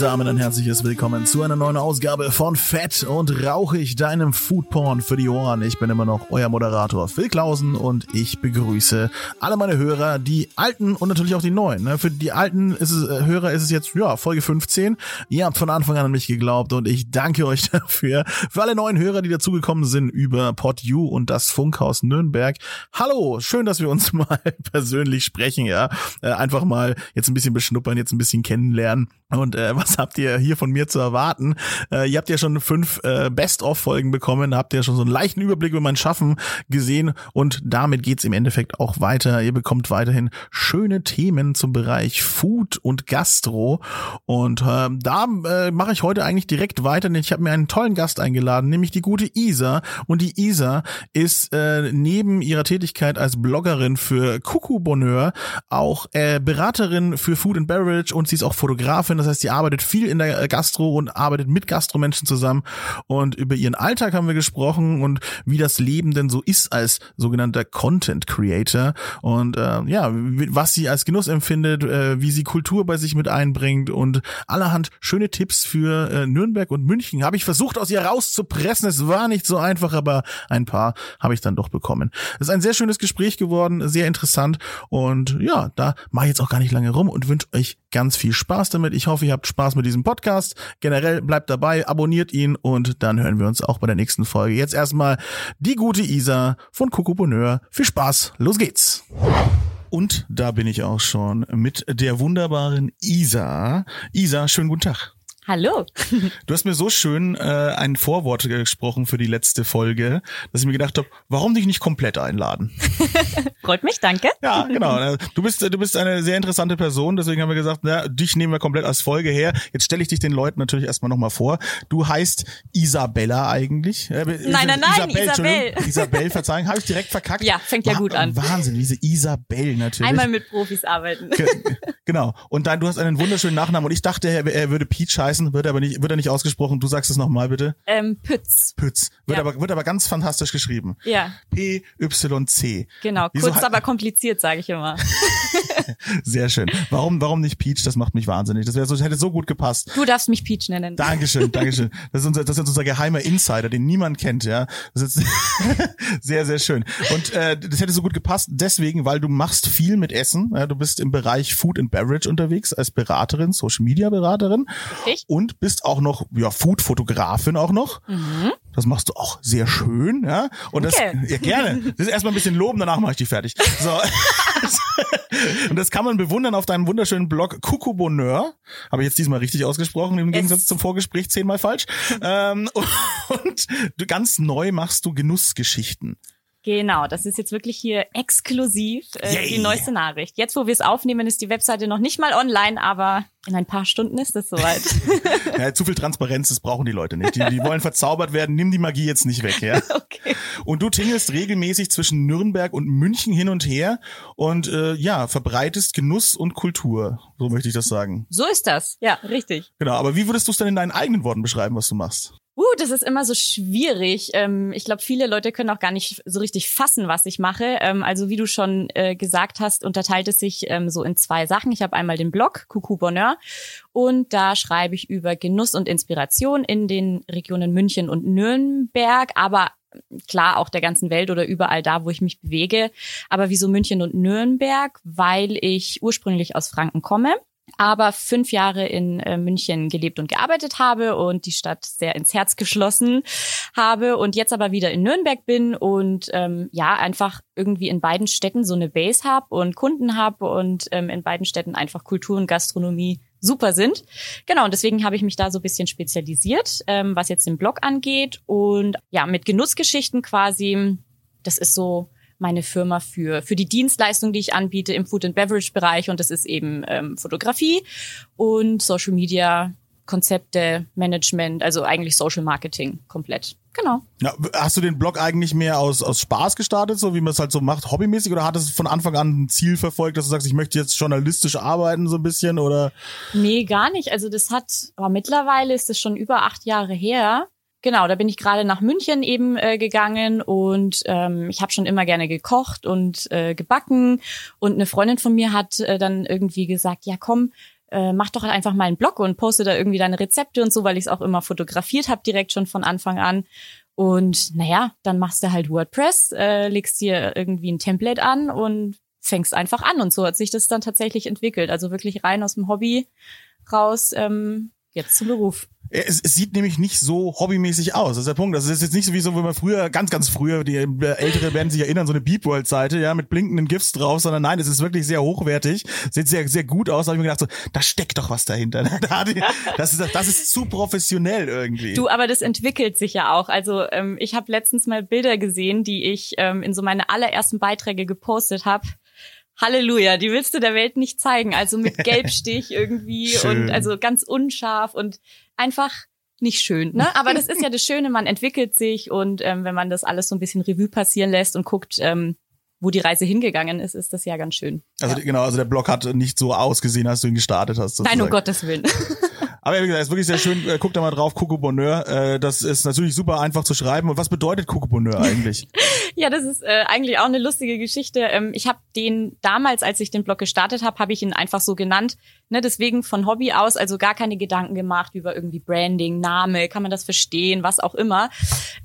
Damit ein herzliches Willkommen zu einer neuen Ausgabe von Fett und Rauchig, deinem Foodporn für die Ohren. Ich bin immer noch euer Moderator Phil Klausen und ich begrüße alle meine Hörer, die alten und natürlich auch die neuen. Ne? Für die alten ist es, äh, Hörer ist es jetzt, ja, Folge 15. Ihr habt von Anfang an an mich geglaubt und ich danke euch dafür. Für alle neuen Hörer, die dazugekommen sind über PodU und das Funkhaus Nürnberg. Hallo, schön, dass wir uns mal persönlich sprechen, ja. Äh, einfach mal jetzt ein bisschen beschnuppern, jetzt ein bisschen kennenlernen. Und äh, was habt ihr hier von mir zu erwarten? Äh, ihr habt ja schon fünf äh, Best-of-Folgen bekommen, habt ja schon so einen leichten Überblick über mein Schaffen gesehen und damit geht's im Endeffekt auch weiter. Ihr bekommt weiterhin schöne Themen zum Bereich Food und Gastro und äh, da äh, mache ich heute eigentlich direkt weiter, denn ich habe mir einen tollen Gast eingeladen, nämlich die gute Isa und die Isa ist äh, neben ihrer Tätigkeit als Bloggerin für Kuku Bonheur auch äh, Beraterin für Food and Beverage und sie ist auch Fotografin, das heißt, sie arbeitet viel in der Gastro und arbeitet mit Gastromenschen zusammen und über ihren Alltag haben wir gesprochen und wie das Leben denn so ist als sogenannter Content Creator und äh, ja, was sie als Genuss empfindet, äh, wie sie Kultur bei sich mit einbringt und allerhand schöne Tipps für äh, Nürnberg und München habe ich versucht aus ihr rauszupressen. Es war nicht so einfach, aber ein paar habe ich dann doch bekommen. Es ist ein sehr schönes Gespräch geworden, sehr interessant und ja, da mache ich jetzt auch gar nicht lange rum und wünsche euch ganz viel Spaß damit. Ich hoffe, ihr habt Spaß mit diesem Podcast. Generell bleibt dabei, abonniert ihn und dann hören wir uns auch bei der nächsten Folge. Jetzt erstmal die gute Isa von Coco Bonheur. Viel Spaß, los geht's. Und da bin ich auch schon mit der wunderbaren Isa. Isa, schönen guten Tag. Hallo. Du hast mir so schön äh, ein Vorwort gesprochen für die letzte Folge, dass ich mir gedacht habe, warum dich nicht komplett einladen? Freut mich, danke. Ja, genau. Du bist du bist eine sehr interessante Person, deswegen haben wir gesagt, na, dich nehmen wir komplett als Folge her. Jetzt stelle ich dich den Leuten natürlich erstmal nochmal vor. Du heißt Isabella eigentlich. Äh, nein, nein, nein, Isabel. Isabel, Isabel verzeihung, habe ich direkt verkackt. Ja, fängt ja gut an. Wahnsinn, diese Isabel natürlich. Einmal mit Profis arbeiten. genau. Und dann du hast einen wunderschönen Nachnamen und ich dachte, er, er würde Peach heißen heißen, wird aber nicht, wird er nicht ausgesprochen. Du sagst es nochmal bitte. Ähm, Pütz. Pütz. Wird ja. aber, wird aber ganz fantastisch geschrieben. Ja. P-Y-C. Genau. Wieso kurz, aber kompliziert, sage ich immer. Sehr schön. Warum, warum nicht Peach? Das macht mich wahnsinnig. Das wäre so, hätte so gut gepasst. Du darfst mich Peach nennen. Dankeschön, Dankeschön. Das ist unser, das ist unser geheimer Insider, den niemand kennt, ja. Das ist sehr, sehr schön. Und äh, das hätte so gut gepasst, deswegen, weil du machst viel mit Essen. Ja, du bist im Bereich Food and Beverage unterwegs als Beraterin, Social Media Beraterin. Richtig. Und bist auch noch, ja, Food-Fotografin auch noch. Mhm. Das machst du auch sehr schön, ja. Und okay. das, ja, gerne. Das ist erstmal ein bisschen loben, danach mache ich die fertig. So. Und das kann man bewundern auf deinem wunderschönen Blog Cuckoo Bonheur. Habe ich jetzt diesmal richtig ausgesprochen, im Gegensatz es zum Vorgespräch zehnmal falsch. ähm, und du ganz neu machst du Genussgeschichten. Genau, das ist jetzt wirklich hier exklusiv äh, die neueste Nachricht. Jetzt, wo wir es aufnehmen, ist die Webseite noch nicht mal online, aber in ein paar Stunden ist es soweit. ja, zu viel Transparenz, das brauchen die Leute nicht. Die, die wollen verzaubert werden, nimm die Magie jetzt nicht weg, ja. Okay. Und du tingelst regelmäßig zwischen Nürnberg und München hin und her und äh, ja, verbreitest Genuss und Kultur, so möchte ich das sagen. So ist das, ja, richtig. Genau, aber wie würdest du es denn in deinen eigenen Worten beschreiben, was du machst? Uh, das ist immer so schwierig. Ähm, ich glaube, viele Leute können auch gar nicht so richtig fassen, was ich mache. Ähm, also wie du schon äh, gesagt hast, unterteilt es sich ähm, so in zwei Sachen. Ich habe einmal den Blog Coucou Bonheur und da schreibe ich über Genuss und Inspiration in den Regionen München und Nürnberg, aber klar auch der ganzen Welt oder überall da, wo ich mich bewege. Aber wieso München und Nürnberg? Weil ich ursprünglich aus Franken komme aber fünf Jahre in äh, München gelebt und gearbeitet habe und die Stadt sehr ins Herz geschlossen habe und jetzt aber wieder in Nürnberg bin und ähm, ja einfach irgendwie in beiden Städten so eine Base habe und Kunden habe und ähm, in beiden Städten einfach Kultur und Gastronomie super sind. Genau, und deswegen habe ich mich da so ein bisschen spezialisiert, ähm, was jetzt den Blog angeht und ja, mit Genussgeschichten quasi, das ist so meine Firma für, für die Dienstleistung, die ich anbiete im Food and Beverage Bereich und das ist eben ähm, Fotografie und Social Media Konzepte, Management, also eigentlich Social Marketing komplett. Genau. Ja, hast du den Blog eigentlich mehr aus, aus Spaß gestartet, so wie man es halt so macht, hobbymäßig, oder hat es von Anfang an ein Ziel verfolgt, dass du sagst, ich möchte jetzt journalistisch arbeiten so ein bisschen, oder? Nee, gar nicht. Also das hat, aber mittlerweile ist es schon über acht Jahre her. Genau, da bin ich gerade nach München eben äh, gegangen und ähm, ich habe schon immer gerne gekocht und äh, gebacken und eine Freundin von mir hat äh, dann irgendwie gesagt, ja komm, äh, mach doch einfach mal einen Blog und poste da irgendwie deine Rezepte und so, weil ich es auch immer fotografiert habe direkt schon von Anfang an. Und naja, dann machst du halt WordPress, äh, legst dir irgendwie ein Template an und fängst einfach an. Und so hat sich das dann tatsächlich entwickelt. Also wirklich rein aus dem Hobby raus, ähm, jetzt zum Beruf. Es, es sieht nämlich nicht so hobbymäßig aus. Das ist der Punkt. Das ist jetzt nicht so wie so, wenn man früher, ganz, ganz früher, die Ältere werden sich erinnern, so eine Beep World Seite, ja, mit blinkenden GIFs drauf, sondern nein, es ist wirklich sehr hochwertig. Sieht sehr, sehr gut aus. Da habe ich mir gedacht, so, da steckt doch was dahinter. Das ist, das ist zu professionell irgendwie. Du, aber das entwickelt sich ja auch. Also ähm, ich habe letztens mal Bilder gesehen, die ich ähm, in so meine allerersten Beiträge gepostet habe. Halleluja, die willst du der Welt nicht zeigen. Also mit Gelbstich irgendwie und also ganz unscharf und einfach nicht schön, ne? Aber das ist ja das Schöne, man entwickelt sich und ähm, wenn man das alles so ein bisschen Revue passieren lässt und guckt, ähm, wo die Reise hingegangen ist, ist das ja ganz schön. Also ja. genau, also der Blog hat nicht so ausgesehen, als du ihn gestartet hast. Nein, sozusagen. um Gottes Willen. Aber wie gesagt, ist wirklich sehr schön. Äh, Guckt da mal drauf, Coco Bonheur. Äh, das ist natürlich super einfach zu schreiben. Und was bedeutet Coco Bonheur eigentlich? Ja, das ist äh, eigentlich auch eine lustige Geschichte. Ähm, ich habe den damals, als ich den Blog gestartet habe, habe ich ihn einfach so genannt. Ne, deswegen von Hobby aus, also gar keine Gedanken gemacht über irgendwie Branding, Name, kann man das verstehen, was auch immer.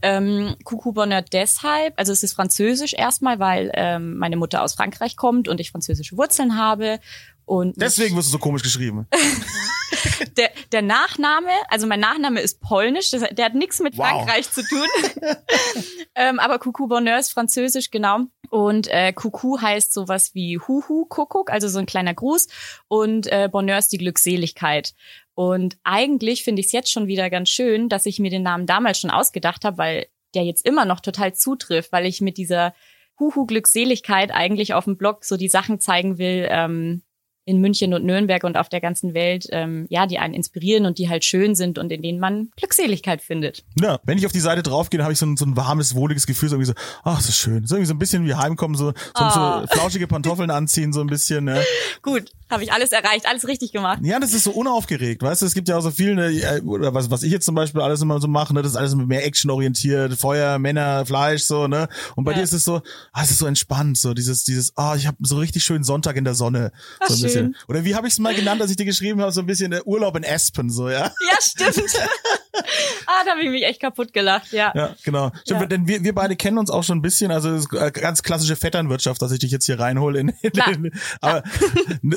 Ähm, Coucou Bonheur deshalb, also es ist französisch erstmal, weil ähm, meine Mutter aus Frankreich kommt und ich französische Wurzeln habe. Und Deswegen wirst du so komisch geschrieben. der, der Nachname, also mein Nachname ist polnisch, das, der hat nichts mit Wow. Frankreich zu tun. ähm, aber Coucou Bonheur ist französisch, genau. Und äh, Coucou heißt sowas wie Huhu, Kuckuck, also so ein kleiner Gruß. Und äh, Bonheur ist die Glückseligkeit. Und eigentlich finde ich es jetzt schon wieder ganz schön, dass ich mir den Namen damals schon ausgedacht habe, weil der jetzt immer noch total zutrifft, weil ich mit dieser Huhu Glückseligkeit eigentlich auf dem Blog so die Sachen zeigen will, ähm, in München und Nürnberg und auf der ganzen Welt, ähm, ja, die einen inspirieren und die halt schön sind und in denen man Glückseligkeit findet. Ja, wenn ich auf die Seite draufgehe, habe ich so ein, so ein warmes, wohliges Gefühl, so irgendwie so, ach, das ist schön. So irgendwie so ein bisschen wie heimkommen, so, so, Ah. so flauschige Pantoffeln anziehen, so ein bisschen, ne? Gut, habe ich alles erreicht, alles richtig gemacht. Ja, das ist so unaufgeregt, weißt du, es gibt ja auch so viel, ne, äh, oder was, was ich jetzt zum Beispiel alles immer so mache, ne, das ist alles mehr actionorientiert, Feuer, Männer, Fleisch, so, ne? Und bei Ja. dir ist es so, ah, es ist so entspannt, so dieses, dieses, ah, ich habe so richtig schönen Sonntag in der Sonne. Ach, so ein schön. Bisschen. Oder wie habe ich es mal genannt, als ich dir geschrieben habe, so ein bisschen der Urlaub in Aspen, so, ja? Ja, stimmt. ah, da habe ich mich echt kaputt gelacht, ja. Ja, genau. Stimmt, Ja. denn wir, wir beide kennen uns auch schon ein bisschen, also es ist äh, ganz klassische Vetternwirtschaft, dass ich dich jetzt hier reinhole. In, in, Klar. in, aber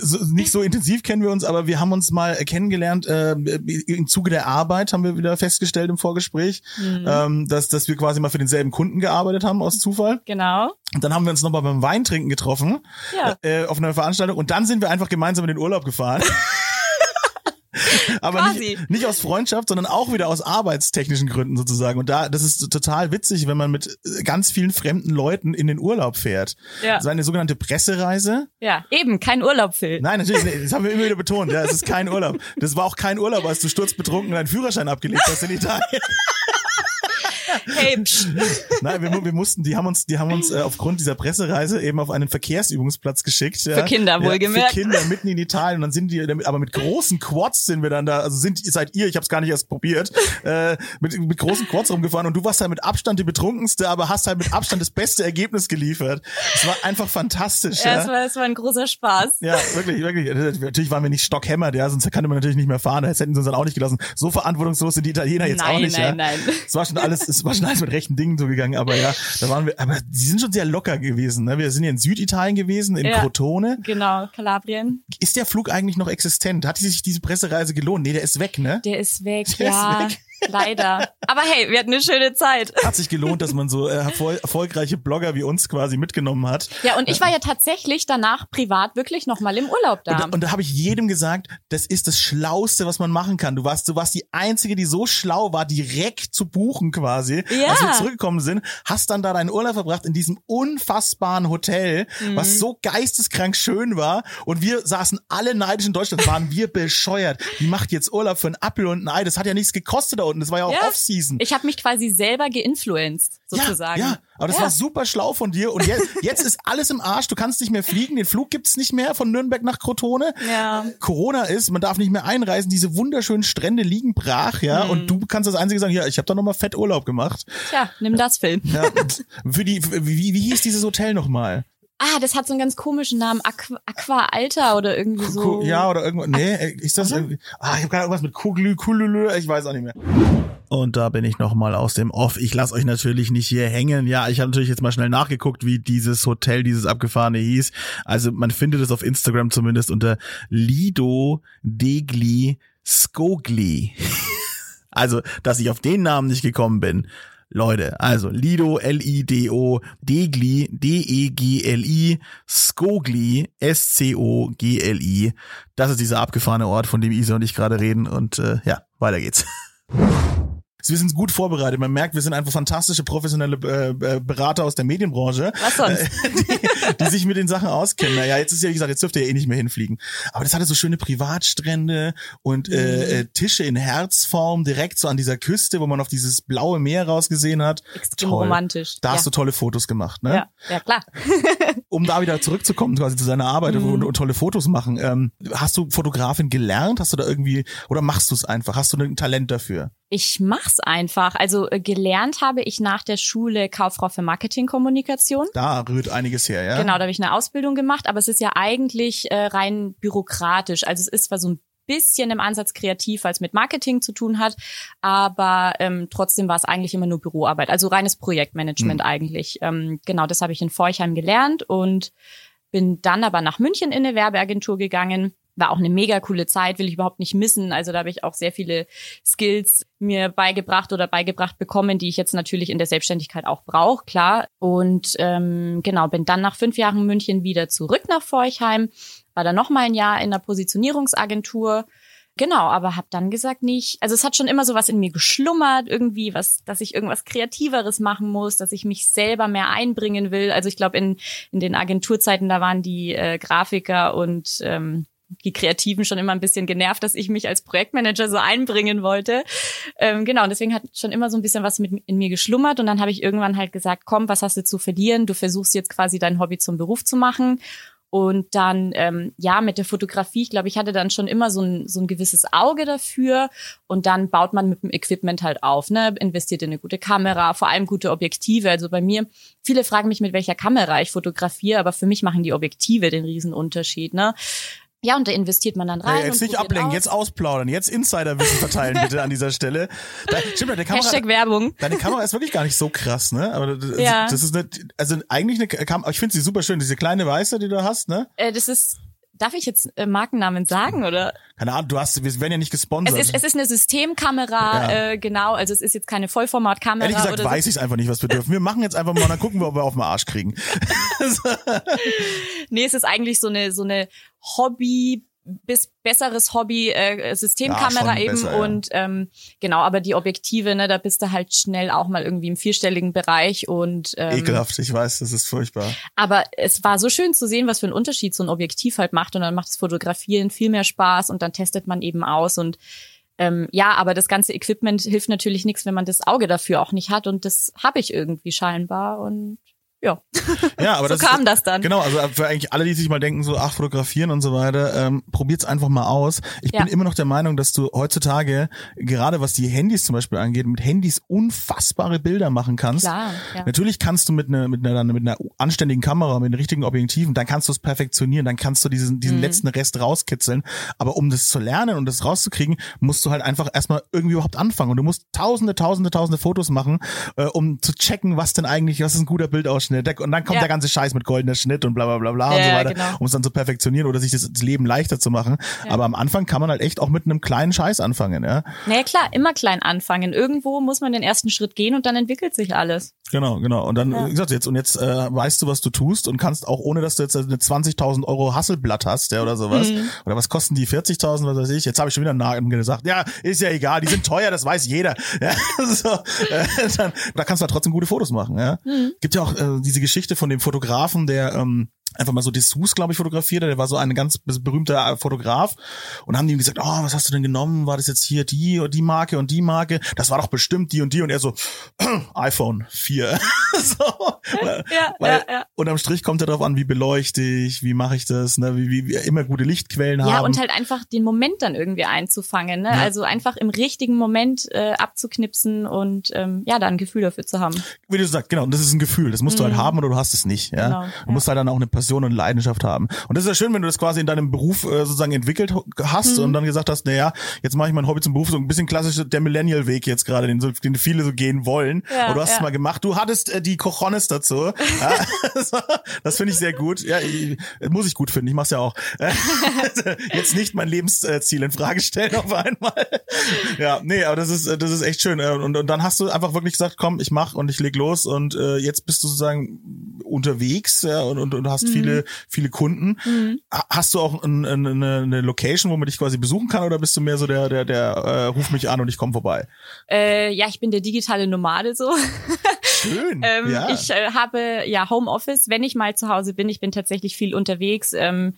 so, nicht so intensiv kennen wir uns, aber wir haben uns mal kennengelernt äh, im Zuge der Arbeit, haben wir wieder festgestellt im Vorgespräch, Mhm. ähm, dass, dass wir quasi mal für denselben Kunden gearbeitet haben aus Zufall. Genau. Und dann haben wir uns nochmal beim Weintrinken getroffen Ja. äh, auf einer Veranstaltung und dann sind wir einfach gemeinsam in den Urlaub gefahren. Aber nicht, nicht aus Freundschaft, sondern auch wieder aus arbeitstechnischen Gründen sozusagen. Und da, das ist total witzig, wenn man mit ganz vielen fremden Leuten in den Urlaub fährt. Ja. So eine sogenannte Pressereise. Ja, eben, kein Urlaub, Phil. Nein, natürlich, nicht. das haben wir immer wieder betont. Ja, es ist kein Urlaub. Das war auch kein Urlaub, als du sturzbetrunken deinen Führerschein abgelegt hast in Italien. Hey, psch. Nein, wir, wir mussten, die haben uns, die haben uns äh, aufgrund dieser Pressereise eben auf einen Verkehrsübungsplatz geschickt. Ja. Für Kinder, ja, wohlgemerkt. Für Kinder mitten in Italien. Und dann sind die, damit, aber mit großen Quads sind wir dann da, also sind, seid ihr, ich habe es gar nicht erst probiert, äh, mit, mit großen Quads rumgefahren und du warst halt mit Abstand die betrunkenste, aber hast halt mit Abstand das beste Ergebnis geliefert. Es war einfach fantastisch. Ja, Ja, es war, es war ein großer Spaß. ja, wirklich, wirklich. Natürlich waren wir nicht stockhämmert, ja, sonst kann man natürlich nicht mehr fahren. Das hätten sie uns dann auch nicht gelassen. So verantwortungslos sind die Italiener jetzt nein, auch nicht. nein, ja. nein. Es war schon alles, es war schon alles mit rechten Dingen zugegangen, aber ja, da waren wir, aber die sind schon sehr locker gewesen. Ne? Wir sind ja in Süditalien gewesen, in Ja. Crotone. Genau, Kalabrien. Ist der Flug eigentlich noch existent? Hat sich diese Pressereise gelohnt? Nee, der ist weg, ne? Der ist weg, Der ist ja. weg. Leider. Aber hey, wir hatten eine schöne Zeit. Hat sich gelohnt, dass man so äh, erfol erfolgreiche Blogger wie uns quasi mitgenommen hat. Ja, und ich war ja tatsächlich danach privat wirklich nochmal im Urlaub da. Und, und da habe ich jedem gesagt, das ist das Schlauste, was man machen kann. Du warst, du warst die Einzige, die so schlau war, direkt zu buchen quasi, Ja. als wir zurückgekommen sind. Hast dann da deinen Urlaub verbracht in diesem unfassbaren Hotel, Mhm. was so geisteskrank schön war. Und wir saßen alle neidisch in Deutschland, waren wir bescheuert. Die macht jetzt Urlaub für ein Apfel und ein Ei. Das hat ja nichts gekostet da unten. Das war ja auch Ja. Off-Season. ich habe mich quasi selber geinfluenced, sozusagen. Ja, ja, aber das Ja. war super schlau von dir. Und jetzt, jetzt ist alles im Arsch. Du kannst nicht mehr fliegen. Den Flug gibt's nicht mehr von Nürnberg nach Crotone. Ja. Corona ist, man darf nicht mehr einreisen. Diese wunderschönen Strände liegen brach, ja. Und du kannst das Einzige sagen, ja, ich habe da nochmal fett Urlaub gemacht. Tja, nimm das Film. Ja. Für die, wie, wie hieß dieses Hotel nochmal? Ah, das hat so einen ganz komischen Namen. Aqua, Aqua Alta oder irgendwie so. Ja, oder irgendwas. Nee, ist das irgendwie. Ah, ich habe gerade irgendwas mit Kuglü, Kulülü, ich weiß auch nicht mehr. Und da bin ich nochmal aus dem Off. Ich lasse euch natürlich nicht hier hängen. Ja, ich habe natürlich jetzt mal schnell nachgeguckt, wie dieses Hotel, dieses abgefahrene hieß. Also man findet es auf Instagram zumindest unter Lido Degli Skogli. Also, dass ich auf den Namen nicht gekommen bin. Leute, also Lido, L-I-D-O, Degli, D-E-G-L-I, Skogli, S-C-O-G-L-I. Das ist dieser abgefahrene Ort, von dem Isa und ich gerade reden. Und äh, ja, weiter geht's. Wir sind gut vorbereitet. Man merkt, wir sind einfach fantastische professionelle äh, äh, Berater aus der Medienbranche, Was sonst? die, die sich mit den Sachen auskennen. Naja, jetzt ist ja, wie gesagt, jetzt dürft ihr eh nicht mehr hinfliegen. Aber das hatte so schöne Privatstrände und äh, äh, Tische in Herzform direkt so an dieser Küste, wo man auf dieses blaue Meer rausgesehen hat. Extrem Toll. romantisch. Da ja. hast du tolle Fotos gemacht, ne? ja, ja, klar. Um da wieder zurückzukommen quasi zu seiner Arbeit Mhm. und, und tolle Fotos machen. Ähm, hast du Fotografin gelernt? Hast du da irgendwie oder machst du es einfach? Hast du ein Talent dafür? Ich mach's einfach. Also äh, gelernt habe ich nach der Schule Kauffrau für Marketingkommunikation. Da rührt einiges her, ja? Genau, da habe ich eine Ausbildung gemacht, aber es ist ja eigentlich äh, rein bürokratisch. Also es ist zwar so ein bisschen im Ansatz kreativ, weil es mit Marketing zu tun hat, aber ähm, trotzdem war es eigentlich immer nur Büroarbeit, also reines Projektmanagement eigentlich. Ähm, genau, das habe ich in Forchheim gelernt und bin dann aber nach München in eine Werbeagentur gegangen. War auch eine mega coole Zeit, will ich überhaupt nicht missen. Also da habe ich auch sehr viele Skills mir beigebracht oder beigebracht bekommen, die ich jetzt natürlich in der Selbstständigkeit auch brauche, klar. Und ähm, genau, bin dann nach fünf Jahren München wieder zurück nach Forchheim, war dann noch mal ein Jahr in der Positionierungsagentur. Genau, aber habe dann gesagt nicht. Also es hat schon immer so was in mir geschlummert, irgendwie was, dass ich irgendwas Kreativeres machen muss, dass ich mich selber mehr einbringen will. Also ich glaube in in den Agenturzeiten da waren die äh, Grafiker und ähm, die Kreativen schon immer ein bisschen genervt, dass ich mich als Projektmanager so einbringen wollte. Ähm, genau, und deswegen hat schon immer so ein bisschen was mit in mir geschlummert. Und dann habe ich irgendwann halt gesagt, komm, was hast du zu verlieren? Du versuchst jetzt quasi dein Hobby zum Beruf zu machen. Und dann, ähm, ja, mit der Fotografie, ich glaube, ich hatte dann schon immer so ein, so ein gewisses Auge dafür. Und dann baut man mit dem Equipment halt auf, ne? Investiert in eine gute Kamera, vor allem gute Objektive. Also bei mir, viele fragen mich, mit welcher Kamera ich fotografiere, aber für mich machen die Objektive den Riesenunterschied, ne? Ja, und da investiert man dann rein. Hey, jetzt und nicht ablenken, aus. jetzt ausplaudern, jetzt Insiderwissen verteilen bitte an dieser Stelle. Da, stimmt, deine Kamera, Hashtag Werbung. deine Kamera ist wirklich gar nicht so krass, ne? Aber das, Ja. das ist eine, also eigentlich eine Kamera, ich finde sie super schön, diese kleine weiße, die du hast, ne? Äh, das ist, darf ich jetzt äh, Markennamen sagen oder? Keine Ahnung, du hast, wir werden ja nicht Es gesponsert. ist, es ist eine Systemkamera, Ja. äh, genau. Also es ist jetzt keine Vollformatkamera Ehrlich gesagt oder so. weiß ich einfach nicht, was wir dürfen. Wir machen jetzt einfach mal, dann gucken wir, ob wir auf den Arsch kriegen. Nee, es ist eigentlich so eine so eine Hobby bis besseres Hobby äh, Systemkamera Ja, eben besser, ja. und ähm, genau, aber die Objektive, ne, da bist du halt schnell auch mal irgendwie im vierstelligen Bereich und ähm, Ekelhaft, ich weiß, das ist furchtbar. aber es war so schön zu sehen, was für einen Unterschied so ein Objektiv halt macht und dann macht das Fotografieren viel mehr Spaß und dann testet man eben aus und ähm, ja, aber das ganze Equipment hilft natürlich nichts, wenn man das Auge dafür auch nicht hat und das habe ich irgendwie scheinbar und ja, Ja, aber so das kam ist, das dann. Genau, also für eigentlich alle, die sich mal denken, so, ach, fotografieren und so weiter, ähm, probiert's einfach mal aus. Ich Ja. bin immer noch der Meinung, dass du heutzutage, gerade was die Handys zum Beispiel angeht, mit Handys unfassbare Bilder machen kannst. Klar, ja. Natürlich kannst du mit einer, mit einer, mit einer anständigen Kamera, mit den richtigen Objektiven, dann kannst du es perfektionieren, dann kannst du diesen, Mhm. diesen letzten Rest rauskitzeln. Aber um das zu lernen und das rauszukriegen, musst du halt einfach erstmal irgendwie überhaupt anfangen. Und du musst tausende, tausende, tausende Fotos machen, äh, um zu checken, was denn eigentlich, was ist ein guter Bildausschnitt, Schnitt. Und dann kommt Ja. der ganze Scheiß mit goldener Schnitt und bla bla bla bla und Ja, so ja, weiter, genau. um es dann zu perfektionieren oder sich das, das Leben leichter zu machen. Ja. Aber am Anfang kann man halt echt auch mit einem kleinen Scheiß anfangen, ja. Naja, klar, immer klein anfangen. Irgendwo muss man den ersten Schritt gehen und dann entwickelt sich alles. Genau, genau. Und dann, wie gesagt, jetzt, und jetzt äh, weißt du, was du tust und kannst auch, ohne dass du jetzt eine 20.000 Euro Hasselblatt hast, ja, oder sowas. Mhm. Oder was kosten die 40.000, was weiß ich. Jetzt habe ich schon wieder einen Namen gesagt. Ja, ist ja egal, die sind teuer, das weiß jeder. Ja, so, äh, dann, da kannst du halt trotzdem gute Fotos machen, ja. Mhm. Gibt ja auch äh, diese Geschichte von dem Fotografen, der ähm, einfach mal so Dessous, glaube ich, fotografiert. Der war so ein ganz berühmter Fotograf. Und haben die ihm gesagt, oh, was hast du denn genommen? War das jetzt hier die und die Marke und die Marke? Das war doch bestimmt die und die. Und er so, iPhone 4. so, weil, Ja, weil ja, ja. unterm Strich kommt ja darauf an, wie beleuchte ich, wie mache ich das, ne? wie, wie, wie immer gute Lichtquellen Ja, haben. und halt einfach den Moment dann irgendwie einzufangen. Ne? Ja. Also einfach im richtigen Moment äh, abzuknipsen und ähm, ja, da ein Gefühl dafür zu haben. wie du sagst, genau, und das ist ein Gefühl. Das musst du halt Mhm. haben oder du hast es nicht. Ja? Genau, du ja. musst halt dann auch eine Passion und Leidenschaft haben. Und das ist ja schön, wenn du das quasi in deinem Beruf äh, sozusagen entwickelt hast Mhm. und dann gesagt hast, naja, jetzt mache ich mein Hobby zum Beruf, so ein bisschen klassisch der Millennial-Weg jetzt gerade, den, so, den viele so gehen wollen. Ja, Aber du hast es ja. mal gemacht. Du hattest äh, die Cojones dazu. ja, so, das finde ich sehr gut. Ja, ich, muss ich gut finden. Ich mach's ja auch. jetzt nicht mein Lebensziel in Frage stellen auf einmal. ja, nee, aber das ist das ist echt schön. Äh, Und, und dann hast du einfach wirklich gesagt, komm, ich mach und ich leg los und äh, jetzt bist du sozusagen unterwegs ja, und, und, und hast viele viele Kunden. Mhm. Ha- Hast du auch ein, ein, eine, eine Location, wo man dich quasi besuchen kann, oder bist du mehr so der der der äh, ruf mich an und ich komme vorbei? Äh, ja, ich bin der digitale Nomade so. Schön. Ähm, ja. Ich äh, habe ja Homeoffice, wenn ich mal zu Hause bin. Ich bin tatsächlich viel unterwegs, ähm,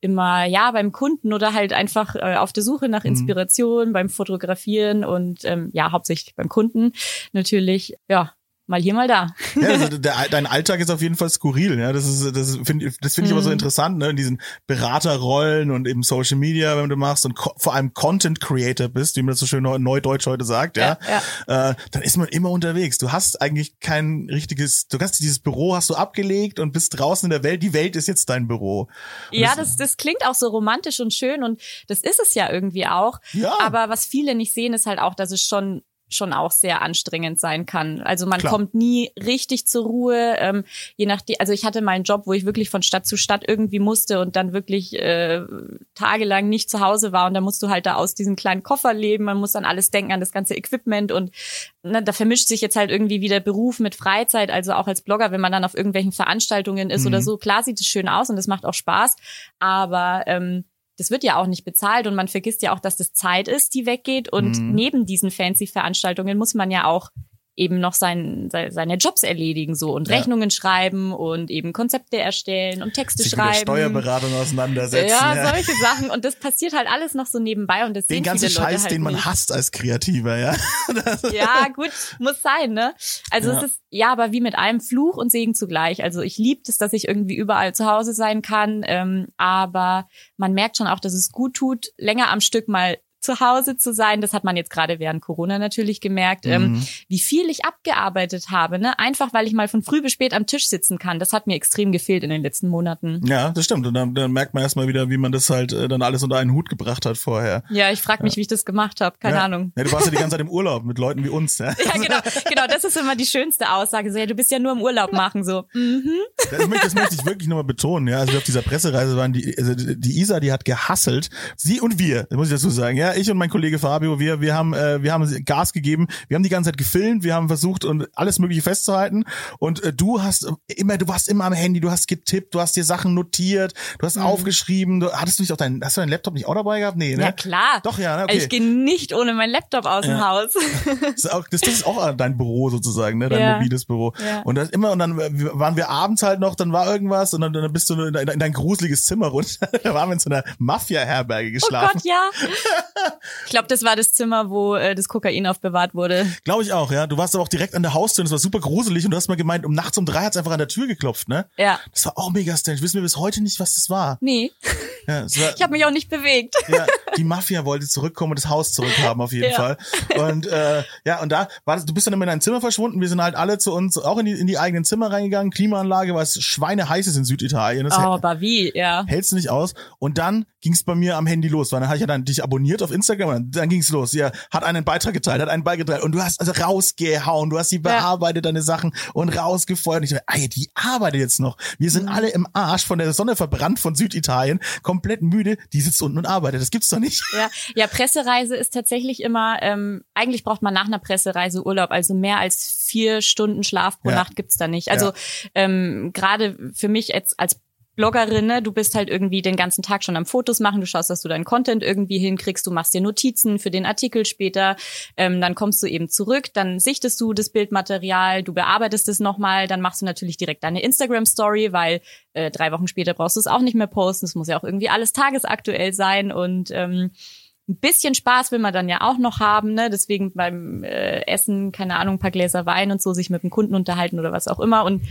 immer ja beim Kunden oder halt einfach äh, auf der Suche nach Mhm. Inspiration beim Fotografieren und ähm, ja hauptsächlich beim Kunden natürlich. Ja, mal hier, mal da. Ja, also der, dein Alltag ist auf jeden Fall skurril. Ja, das ist, das finde das finde ich aber so Mhm. interessant, ne, in diesen Beraterrollen und eben Social Media, wenn du machst und vor allem Content Creator bist, wie man das so schön neu- neudeutsch heute sagt, ja, Äh, dann ist man immer unterwegs. Du hast eigentlich kein richtiges, du hast dieses Büro hast du abgelegt und bist draußen in der Welt. Die Welt ist jetzt dein Büro. Und Ja, das, das klingt auch so romantisch und schön und das ist es ja irgendwie auch. Ja. Aber was viele nicht sehen, ist halt auch, dass es schon schon auch sehr anstrengend sein kann. Also man Klar. kommt nie richtig zur Ruhe. Ähm, je nachdem, also ich hatte mal einen Job, wo ich wirklich von Stadt zu Stadt irgendwie musste und dann wirklich äh, tagelang nicht zu Hause war und dann musst du halt da aus diesem kleinen Koffer leben. Man muss an alles denken, an das ganze Equipment und ne, da vermischt sich jetzt halt irgendwie wieder Beruf mit Freizeit. Also auch als Blogger, wenn man dann auf irgendwelchen Veranstaltungen ist Mhm. oder so, klar sieht es schön aus und das macht auch Spaß, aber ähm, das wird ja auch nicht bezahlt und man vergisst ja auch, dass das Zeit ist, die weggeht. Und Mhm. neben diesen fancy Veranstaltungen muss man ja auch eben noch sein, se- seine Jobs erledigen so und Ja. Rechnungen schreiben und eben Konzepte erstellen und Texte sich mit schreiben. Steuerberatung auseinandersetzen. ja, solche Sachen. Und das passiert halt alles noch so nebenbei und das Den sehen ganzen viele Leute Scheiß, halt den man nicht. hasst als Kreativer, ja. Ja, gut, muss sein, ne? Also Ja. es ist ja, aber wie mit allem Fluch und Segen zugleich. Also ich liebe es, dass ich irgendwie überall zu Hause sein kann, ähm, aber man merkt schon auch, dass es gut tut, länger am Stück mal zu Hause zu sein. Das hat man jetzt gerade während Corona natürlich gemerkt, ähm, Mhm. wie viel ich abgearbeitet habe, ne? Einfach weil ich mal von früh bis spät am Tisch sitzen kann. Das hat mir extrem gefehlt in den letzten Monaten. Ja, das stimmt. Und dann, dann merkt man erstmal wieder, wie man das halt äh, dann alles unter einen Hut gebracht hat vorher. Ja, ich frage mich, wie ich das gemacht habe. Keine ja. Ahnung. Ja, du warst ja die ganze Zeit im Urlaub mit Leuten wie uns. Ja, Ja, genau, genau, das ist immer die schönste Aussage. So, ja, du bist ja nur im Urlaub machen, so. Mhm. Das, möchte, das möchte ich wirklich nochmal betonen. Ja, also auf dieser Pressereise waren die, also die Isa, die hat gehasselt. Sie und wir, das muss ich dazu sagen. Ja, ich und mein Kollege Fabio, wir, wir haben, äh, wir haben Gas gegeben. Wir haben die ganze Zeit gefilmt. Wir haben versucht und alles Mögliche festzuhalten. Und äh, du hast immer, du warst immer am Handy. Du hast getippt. Du hast dir Sachen notiert. Du hast aufgeschrieben. Du, hattest du nicht auch deinen, hast du deinen Laptop nicht auch dabei gehabt? Nee, ne? Ja, klar. Doch, ja, ne, okay. Also ich gehe nicht ohne meinen Laptop aus dem Ja. Haus. Das ist, auch, das, das ist auch dein Büro sozusagen, ne? Dein Ja. mobiles Büro. Ja. Und das immer, und dann waren wir abends halt noch, dann war irgendwas und dann, dann bist du in dein, in dein gruseliges Zimmer runter. da waren wir in so einer Mafia-Herberge Oh geschlafen. Gott, ja. Ich glaube, das war das Zimmer, wo äh, das Kokain aufbewahrt wurde. Glaube ich auch, ja. Du warst aber auch direkt an der Haustür und es war super gruselig und du hast mal gemeint, um nachts um drei hat's einfach an der Tür geklopft, ne? Ja. Das war auch mega strange. Wissen wir bis heute nicht, was das war. Nee, Ja, es war ich habe mich auch nicht bewegt. ja, die Mafia wollte zurückkommen und das Haus zurückhaben auf jeden Ja. Fall. Und äh, ja, und da war das, du bist dann immer in dein Zimmer verschwunden. Wir sind halt alle zu uns auch in die, in die eigenen Zimmer reingegangen. Klimaanlage, weil es schweineheiß ist in Süditalien. Das Oh, aber wie, ja. hältst du nicht aus. Und dann ging's bei mir am Handy los, weil dann hatte ich ja dann dich abonniert auf Instagram und dann ging's los. Ja, hat einen Beitrag geteilt, hat einen beigetragen und du hast also rausgehauen, du hast sie bearbeitet, deine Sachen und rausgefeuert. Und ich dachte, ey, die arbeitet jetzt noch. Wir sind Mhm. alle im Arsch von der Sonne verbrannt von Süditalien, komplett müde, die sitzt unten und arbeitet. Das gibt's doch nicht. Ja, ja, Pressereise ist tatsächlich immer, ähm, eigentlich braucht man nach einer Pressereise Urlaub, also mehr als vier Stunden Schlaf pro Ja. Nacht gibt's da nicht. Also Ja. ähm, gerade für mich als, als Bloggerin, ne, du bist halt irgendwie den ganzen Tag schon am Fotos machen, du schaust, dass du deinen Content irgendwie hinkriegst, du machst dir Notizen für den Artikel später, ähm, dann kommst du eben zurück, dann sichtest du das Bildmaterial, du bearbeitest es nochmal, dann machst du natürlich direkt deine Instagram-Story, weil äh, drei Wochen später brauchst du es auch nicht mehr posten, es muss ja auch irgendwie alles tagesaktuell sein und ähm, ein bisschen Spaß will man dann ja auch noch haben, ne? Deswegen beim äh, Essen, keine Ahnung, paar Gläser Wein und so, sich mit dem Kunden unterhalten oder was auch immer. Und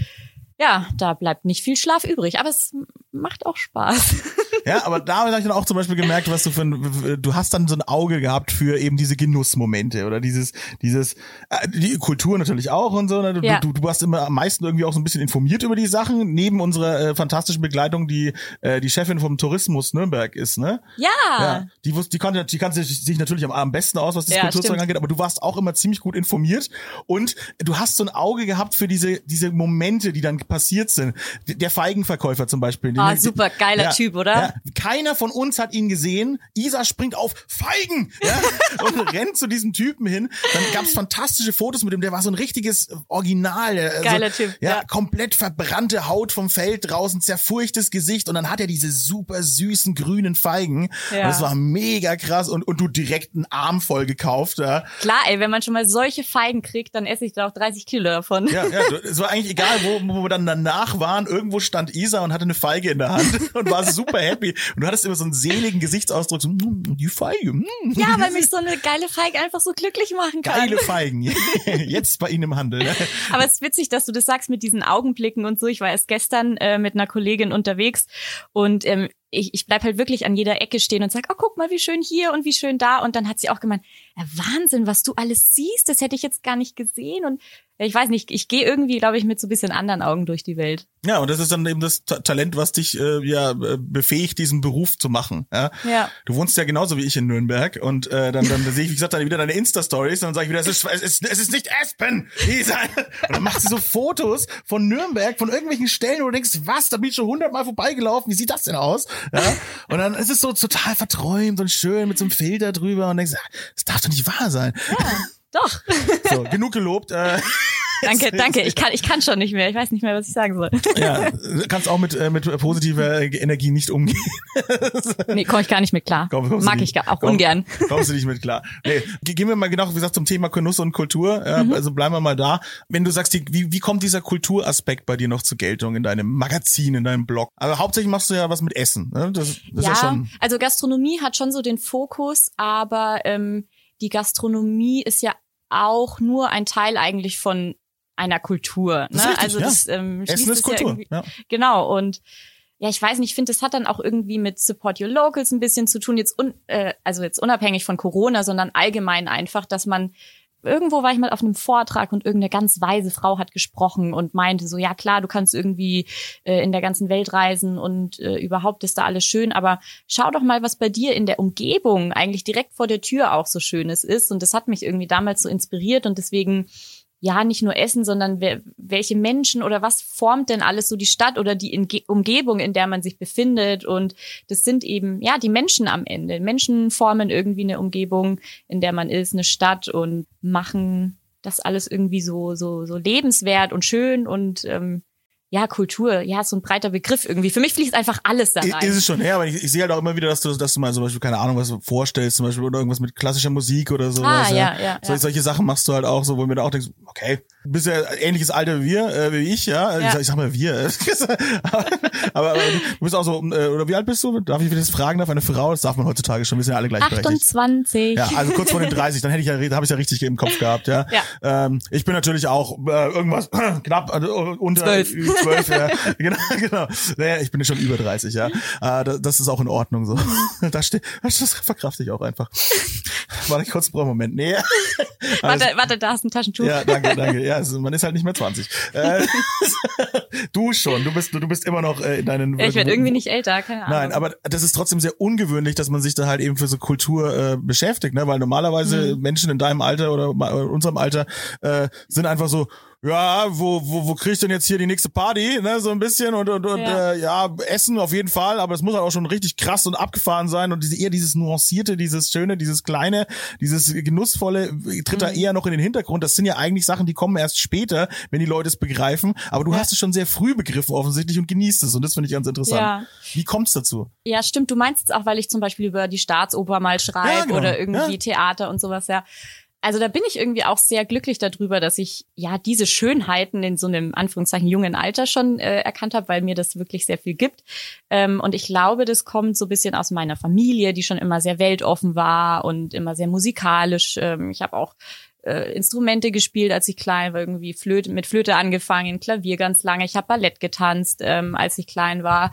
ja, da bleibt nicht viel Schlaf übrig, aber es macht auch Spaß. Ja, aber da habe ich dann auch zum Beispiel gemerkt, was du für ein, du hast dann so ein Auge gehabt für eben diese Genussmomente oder dieses, dieses, äh, die Kultur natürlich auch und so. Ne? Du, Ja. du, du warst immer am meisten irgendwie auch so ein bisschen informiert über die Sachen, neben unserer äh, fantastischen Begleitung, die äh, die Chefin vom Tourismus Nürnberg ist, ne? Ja, Ja, die wusste, die konnte, die kannte sich natürlich am, am besten aus, was das Ja, Kulturzeug angeht, aber du warst auch immer ziemlich gut informiert und du hast so ein Auge gehabt für diese, diese Momente, die dann passiert sind. Der Feigenverkäufer zum Beispiel. Ah, Den- super geiler Typ, oder? Ja, keiner von uns hat ihn gesehen. Isa springt auf Feigen ja, und rennt zu diesem Typen hin. Dann gab's fantastische Fotos mit ihm. Der war so ein richtiges Original. der- Geiler Typ, Ja, ja. komplett verbrannte Haut vom Feld draußen, zerfurchtes Gesicht und dann hat er diese super süßen grünen Feigen. Ja. Das war mega krass und, und du direkt einen Arm voll gekauft. Ja, klar, ey, wenn man schon mal solche Feigen kriegt, dann esse ich da auch 30 Kilo davon. ja, ja es war eigentlich egal, wo, wo wir dann danach waren. Irgendwo stand Isa und hatte eine Feige in der Hand und war super happy. Und du hattest immer so einen seligen Gesichtsausdruck, so, "Mm, die Feige, mm, Ja, weil mich so eine geile Feige einfach so glücklich machen kann. geile Feigen. Jetzt bei Ihnen im Handel. Ne? Aber es ist witzig, dass du das sagst mit diesen Augenblicken und so. Ich war erst gestern äh, mit einer Kollegin unterwegs und ähm, ich, ich bleib halt wirklich an jeder Ecke stehen und sag, oh, guck mal, wie schön hier und wie schön da. Und dann hat sie auch gemeint, ja, Wahnsinn, was du alles siehst, das hätte ich jetzt gar nicht gesehen. Und ich weiß nicht, ich gehe irgendwie, glaube ich, mit so ein bisschen anderen Augen durch die Welt. Ja, und das ist dann eben das Ta Talent, was dich äh, ja äh, befähigt, diesen Beruf zu machen. Ja? Ja. Du wohnst ja genauso wie ich in Nürnberg und äh, dann, dann sehe ich, wie gesagt, dann wieder deine Insta-Stories und dann sage ich wieder, es ist, es ist, es ist nicht Aspen. Isa. Und dann machst du so Fotos von Nürnberg, von irgendwelchen Stellen, wo du denkst, was, da bin ich schon hundertmal vorbeigelaufen, wie sieht das denn aus? Ja? Und dann ist es so total verträumt und schön mit so einem Filter drüber und denkst, ah, das darf doch nicht wahr sein. Doch. So, genug gelobt. Äh, danke, danke. Ich kann, ich kann schon nicht mehr. Ich weiß nicht mehr, was ich sagen soll. ja, du kannst auch mit, äh, mit positiver Energie nicht umgehen. Nee, komme ich gar nicht mit klar. Komm, Mag nicht- ich gar auch komm, ungern. Kommst du nicht mit klar. Nee, ge- gehen wir mal genau, wie gesagt, zum Thema Genuss und Kultur. Äh, Mhm. Also bleiben wir mal da. Wenn du sagst, wie, wie kommt dieser Kulturaspekt bei dir noch zur Geltung in deinem Magazin, in deinem Blog? Aber hauptsächlich machst du ja was mit Essen. Ne? Das, das ist ja ja, schon. also Gastronomie hat schon so den Fokus, aber ähm, die Gastronomie ist ja auch nur ein Teil eigentlich von einer Kultur. Ne? richtig, also ja. das ähm, schließt Essen ist es ja Kultur. irgendwie- Ja. Genau und ja, ich weiß nicht, ich finde, das hat dann auch irgendwie mit Support Your Locals ein bisschen zu tun, jetzt un, äh, also jetzt unabhängig von Corona, sondern allgemein einfach, dass man irgendwo war ich mal auf einem Vortrag und irgendeine ganz weise Frau hat gesprochen und meinte so, ja klar, du kannst irgendwie äh, in der ganzen Welt reisen und äh, überhaupt ist da alles schön, aber schau doch mal, was bei dir in der Umgebung eigentlich direkt vor der Tür auch so schönes ist. Und das hat mich irgendwie damals so inspiriert und deswegen ja, nicht nur Essen, sondern wer, welche Menschen oder was formt denn alles so die Stadt oder die Inge Umgebung, in der man sich befindet. Und das sind eben, ja, die Menschen am Ende. Menschen formen irgendwie eine Umgebung, in der man ist, eine Stadt und machen das alles irgendwie so, so, so lebenswert und schön und ähm, ja, Kultur, ja, so ein breiter Begriff irgendwie. Für mich fließt einfach alles da rein. Ist es schon, ja, aber ich, ich sehe halt auch immer wieder, dass du, dass du mal zum Beispiel, keine Ahnung, was du vorstellst, zum Beispiel, oder irgendwas mit klassischer Musik oder sowas. Ah, ja, ja, So, ja. Solche Sachen machst du halt auch so, wo du mir da auch denkst, okay, du bist ja ähnliches Alter wie wir, äh, wie ich, ja. Ich, Ja. sag, ich sag mal wir. aber, aber, aber du bist auch so, äh, oder wie alt bist du? Darf ich das fragen darf? Eine Frau? Das darf man heutzutage schon, wir sind ja alle gleichberechtigt. 28. Ja, also kurz vor den 30, dann hätte ich ja, habe ich ja richtig im Kopf gehabt, ja. Ja. Ähm, ich bin natürlich auch äh, irgendwas knapp äh, unter Zwölf. Zwölf, ja. Genau, genau. Naja, ich bin schon über 30, ja. Äh, das ist auch in Ordnung so. Da steht, das verkrafte ich auch einfach. Warte kurz, brauche einen Moment. Nee. Also, warte, warte, da hast du ein Taschentuch. Ja, danke, danke. Ja, also man ist halt nicht mehr 20. Äh, du schon, du bist, du bist immer noch äh, in deinen. Ja, ich werde irgendwie nicht älter, keine Ahnung. Nein, aber das ist trotzdem sehr ungewöhnlich, dass man sich da halt eben für so Kultur äh, beschäftigt, ne? Weil normalerweise mhm. Menschen in deinem Alter oder unserem Alter äh, sind einfach so, ja, wo, wo, wo krieg ich denn jetzt hier die nächste Party, ne, so ein bisschen und, und, und ja. Äh, ja, Essen auf jeden Fall, aber es muss halt auch schon richtig krass und abgefahren sein und diese, eher dieses Nuancierte, dieses Schöne, dieses Kleine, dieses Genussvolle tritt mhm. da eher noch in den Hintergrund. Das sind ja eigentlich Sachen, die kommen erst später, wenn die Leute es begreifen, aber du ja. hast es schon sehr früh begriffen offensichtlich und genießt es und das finde ich ganz interessant. Ja. Wie kommt's dazu? Ja, stimmt, du meinst es auch, weil ich zum Beispiel über die Staatsoper mal schreibe genau. oder irgendwie Theater und sowas, ja also da bin ich irgendwie auch sehr glücklich darüber, dass ich ja diese Schönheiten in so einem Anführungszeichen jungen Alter schon äh, erkannt habe, weil mir das wirklich sehr viel gibt. Ähm, und ich glaube, das kommt so ein bisschen aus meiner Familie, die schon immer sehr weltoffen war und immer sehr musikalisch. Ähm, ich habe auch äh, Instrumente gespielt, als ich klein war, irgendwie Flöte, mit Flöte angefangen, Klavier ganz lange. Ich habe Ballett getanzt, ähm, als ich klein war.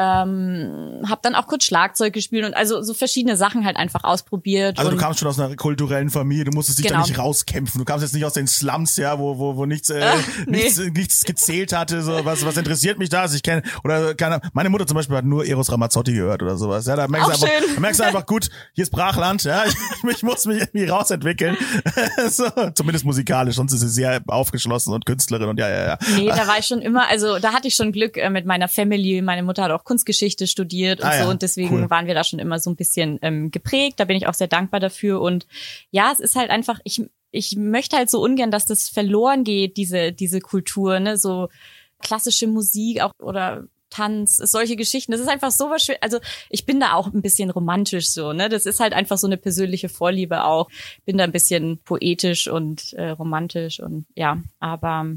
Ähm, habe dann auch kurz Schlagzeug gespielt und also so verschiedene Sachen halt einfach ausprobiert. Also du kamst schon aus einer kulturellen Familie, du musstest dich genau. da nicht rauskämpfen. Du kamst jetzt nicht aus den Slums, ja, wo wo, wo nichts, äh, Ach, nee. nichts nichts gezählt hatte. So was was interessiert mich da? Also ich kenne oder keine. Meine Mutter zum Beispiel hat nur Eros Ramazzotti gehört oder sowas. Ja, da merkst du einfach, da merkst du einfach gut, hier ist Brachland. Ja, ich, ich muss mich irgendwie rausentwickeln. so, zumindest musikalisch. Sonst ist sie sehr aufgeschlossen und Künstlerin und ja ja ja. Nee, da war ich schon immer. Also da hatte ich schon Glück äh, mit meiner Family. Meine Mutter hat auch Kunstgeschichte studiert und ah, so ja. und deswegen cool. waren wir da schon immer so ein bisschen ähm, geprägt. Da bin ich auch sehr dankbar dafür und ja, es ist halt einfach, ich ich möchte halt so ungern, dass das verloren geht, diese diese Kultur, ne, so klassische Musik auch oder Tanz, solche Geschichten. Das ist einfach so was schön. Also ich bin da auch ein bisschen romantisch so, ne? Das ist halt einfach so eine persönliche Vorliebe auch. Bin da ein bisschen poetisch und äh, romantisch und ja, aber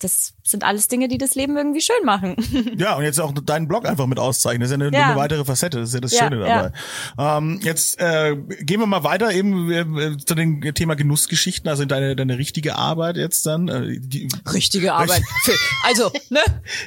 das sind alles Dinge, die das Leben irgendwie schön machen. Ja, und jetzt auch deinen Blog einfach mit auszeichnen. Das ist ja eine, ja. eine weitere Facette. Das ist ja das ja, Schöne dabei. Ja. Ähm, jetzt äh, gehen wir mal weiter eben äh, zu dem Thema Genussgeschichten, also deine deine richtige Arbeit jetzt dann. Äh, die, richtige Arbeit. also, ne?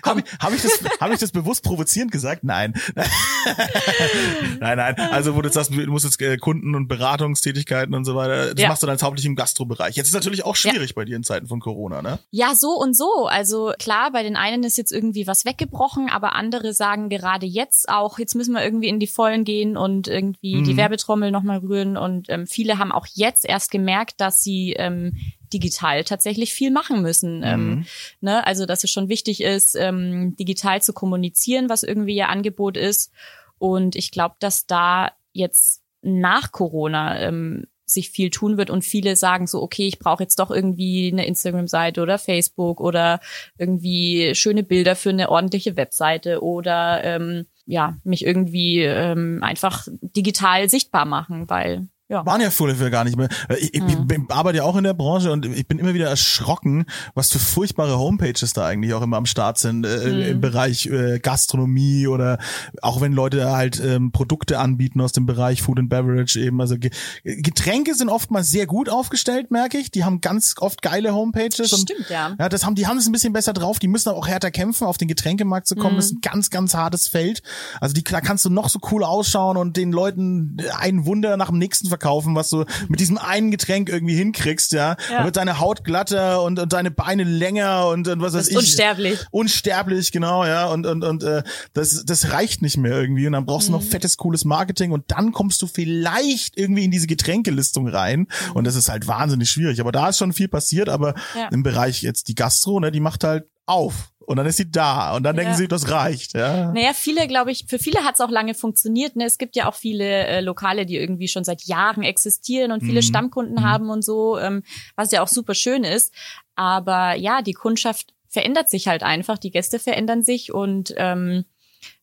Habe hab ich das habe ich das bewusst provozierend gesagt? Nein. nein, nein. Also wo du sagst, du musst jetzt äh, Kunden und Beratungstätigkeiten und so weiter. Das machst du dann hauptsächlich im Gastrobereich. Jetzt ist natürlich auch schwierig bei dir in Zeiten von Corona, ne? Ja, so und so. Also klar, bei den einen ist jetzt irgendwie was weggebrochen, aber andere sagen gerade jetzt auch, jetzt müssen wir irgendwie in die Vollen gehen und irgendwie mhm. die Werbetrommel nochmal rühren. Und ähm, viele haben auch jetzt erst gemerkt, dass sie ähm, digital tatsächlich viel machen müssen. Ähm, mhm. Ähm, ne? Also dass es schon wichtig ist, ähm, digital zu kommunizieren, was irgendwie ihr Angebot ist. Und ich glaube, dass da jetzt nach Corona ähm, sich viel tun wird und viele sagen so, okay, ich brauche jetzt doch irgendwie eine Instagram-Seite oder Facebook oder irgendwie schöne Bilder für eine ordentliche Webseite oder ähm, ja, mich irgendwie ähm, einfach digital sichtbar machen, weil ja. Waren ja vorher gar nicht mehr. Ich, ich, mhm. ich arbeite ja auch in der Branche und ich bin immer wieder erschrocken, was für furchtbare Homepages da eigentlich auch immer am Start sind äh, mhm. im Bereich äh, Gastronomie oder auch wenn Leute halt ähm, Produkte anbieten aus dem Bereich Food and Beverage eben. Also Getränke sind oftmals sehr gut aufgestellt, merke ich. Die haben ganz oft geile Homepages. Stimmt, und, ja. Ja, das haben die haben es ein bisschen besser drauf. Die müssen auch härter kämpfen, auf den Getränkemarkt zu kommen. Mhm. Das ist ein ganz, ganz hartes Feld. Also die da kannst du noch so cool ausschauen und den Leuten ein Wunder nach dem nächsten verkaufen, was du mit diesem einen Getränk irgendwie hinkriegst, ja. ja. Wird deine Haut glatter und, und deine Beine länger und, und was weiß ich. Unsterblich. Unsterblich, genau, ja. Und, und, und äh, das, das reicht nicht mehr irgendwie. Und dann brauchst mhm. du noch mhm. fettes, cooles Marketing und dann kommst du vielleicht irgendwie in diese Getränkelistung rein. Mhm. Und das ist halt wahnsinnig schwierig. Aber da ist schon viel passiert, aber ja. im Bereich jetzt die Gastro, ne, die macht halt auf und dann ist sie da und dann ja. denken sie, das reicht. Ja. Naja, viele, glaube ich, für viele hat es auch lange funktioniert. Ne? Es gibt ja auch viele äh, Lokale, die irgendwie schon seit Jahren existieren und viele mhm. Stammkunden mhm. haben und so, ähm, was ja auch super schön ist. Aber ja, die Kundschaft verändert sich halt einfach, die Gäste verändern sich und ähm,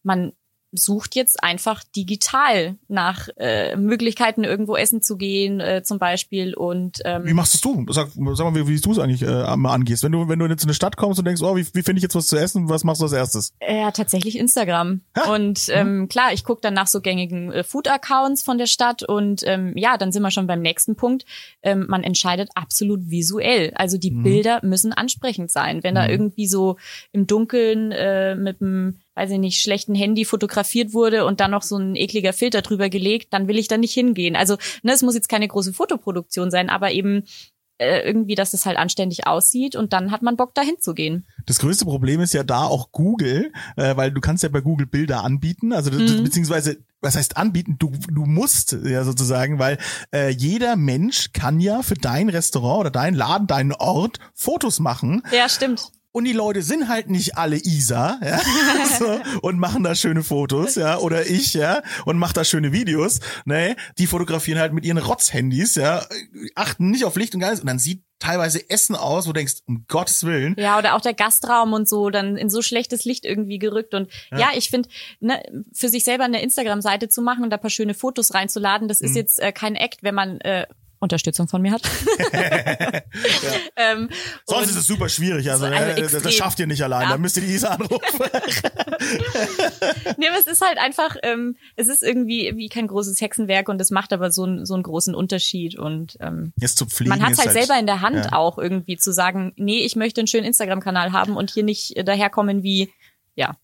man sucht jetzt einfach digital nach äh, Möglichkeiten, irgendwo essen zu gehen, äh, zum Beispiel. Und ähm, Wie machst du? Sag, sag mal, wie, wie du es eigentlich äh, mal angehst. Wenn du, wenn du jetzt in eine Stadt kommst und denkst, oh, wie, wie finde ich jetzt was zu essen, was machst du als erstes? Ja, tatsächlich Instagram. Und ähm, klar, ich gucke dann nach so gängigen äh, Food-Accounts von der Stadt und ähm, ja, dann sind wir schon beim nächsten Punkt. Ähm, man entscheidet absolut visuell. Also die Bilder müssen ansprechend sein. Wenn da irgendwie so im Dunkeln äh, mit einem weiß ich nicht, schlechten Handy fotografiert wurde und dann noch so ein ekliger Filter drüber gelegt, dann will ich da nicht hingehen. Also, ne, es muss jetzt keine große Fotoproduktion sein, aber eben äh, irgendwie, dass es halt anständig aussieht und dann hat man Bock, da hinzugehen. Das größte Problem ist ja da auch Google, äh, weil du kannst ja bei Google Bilder anbieten, also das, Mhm. beziehungsweise was heißt anbieten? Du du musst ja sozusagen, weil äh, jeder Mensch kann ja für dein Restaurant oder dein Laden, deinen Ort Fotos machen Ja, stimmt. Und die Leute sind halt nicht alle Isa, ja, so, und machen da schöne Fotos, ja, oder ich, ja, und mach da schöne Videos, ne, die fotografieren halt mit ihren Rotzhandys, ja, achten nicht auf Licht und Geist und dann sieht teilweise Essen aus, wo du denkst, um Gottes Willen, Ja, oder auch der Gastraum und so, dann in so schlechtes Licht irgendwie gerückt. Und ja, ich finde, ne, für sich selber eine Instagram-Seite zu machen und da paar schöne Fotos reinzuladen, das ist Mhm. jetzt äh, kein Act, wenn man äh, Unterstützung von mir hat. ähm, Sonst ist es super schwierig. Also, Also äh, das, das schafft ihr nicht allein. Ja. Da müsst ihr die Isa anrufen. Nee, aber es ist halt einfach, ähm, es ist irgendwie wie kein großes Hexenwerk und es macht aber so, einen so einen großen Unterschied. Und ähm, Jetzt zu pflegen. man hat ist halt selber in der Hand ja. auch irgendwie zu sagen, nee, ich möchte einen schönen Instagram-Kanal haben und hier nicht daherkommen wie, ja.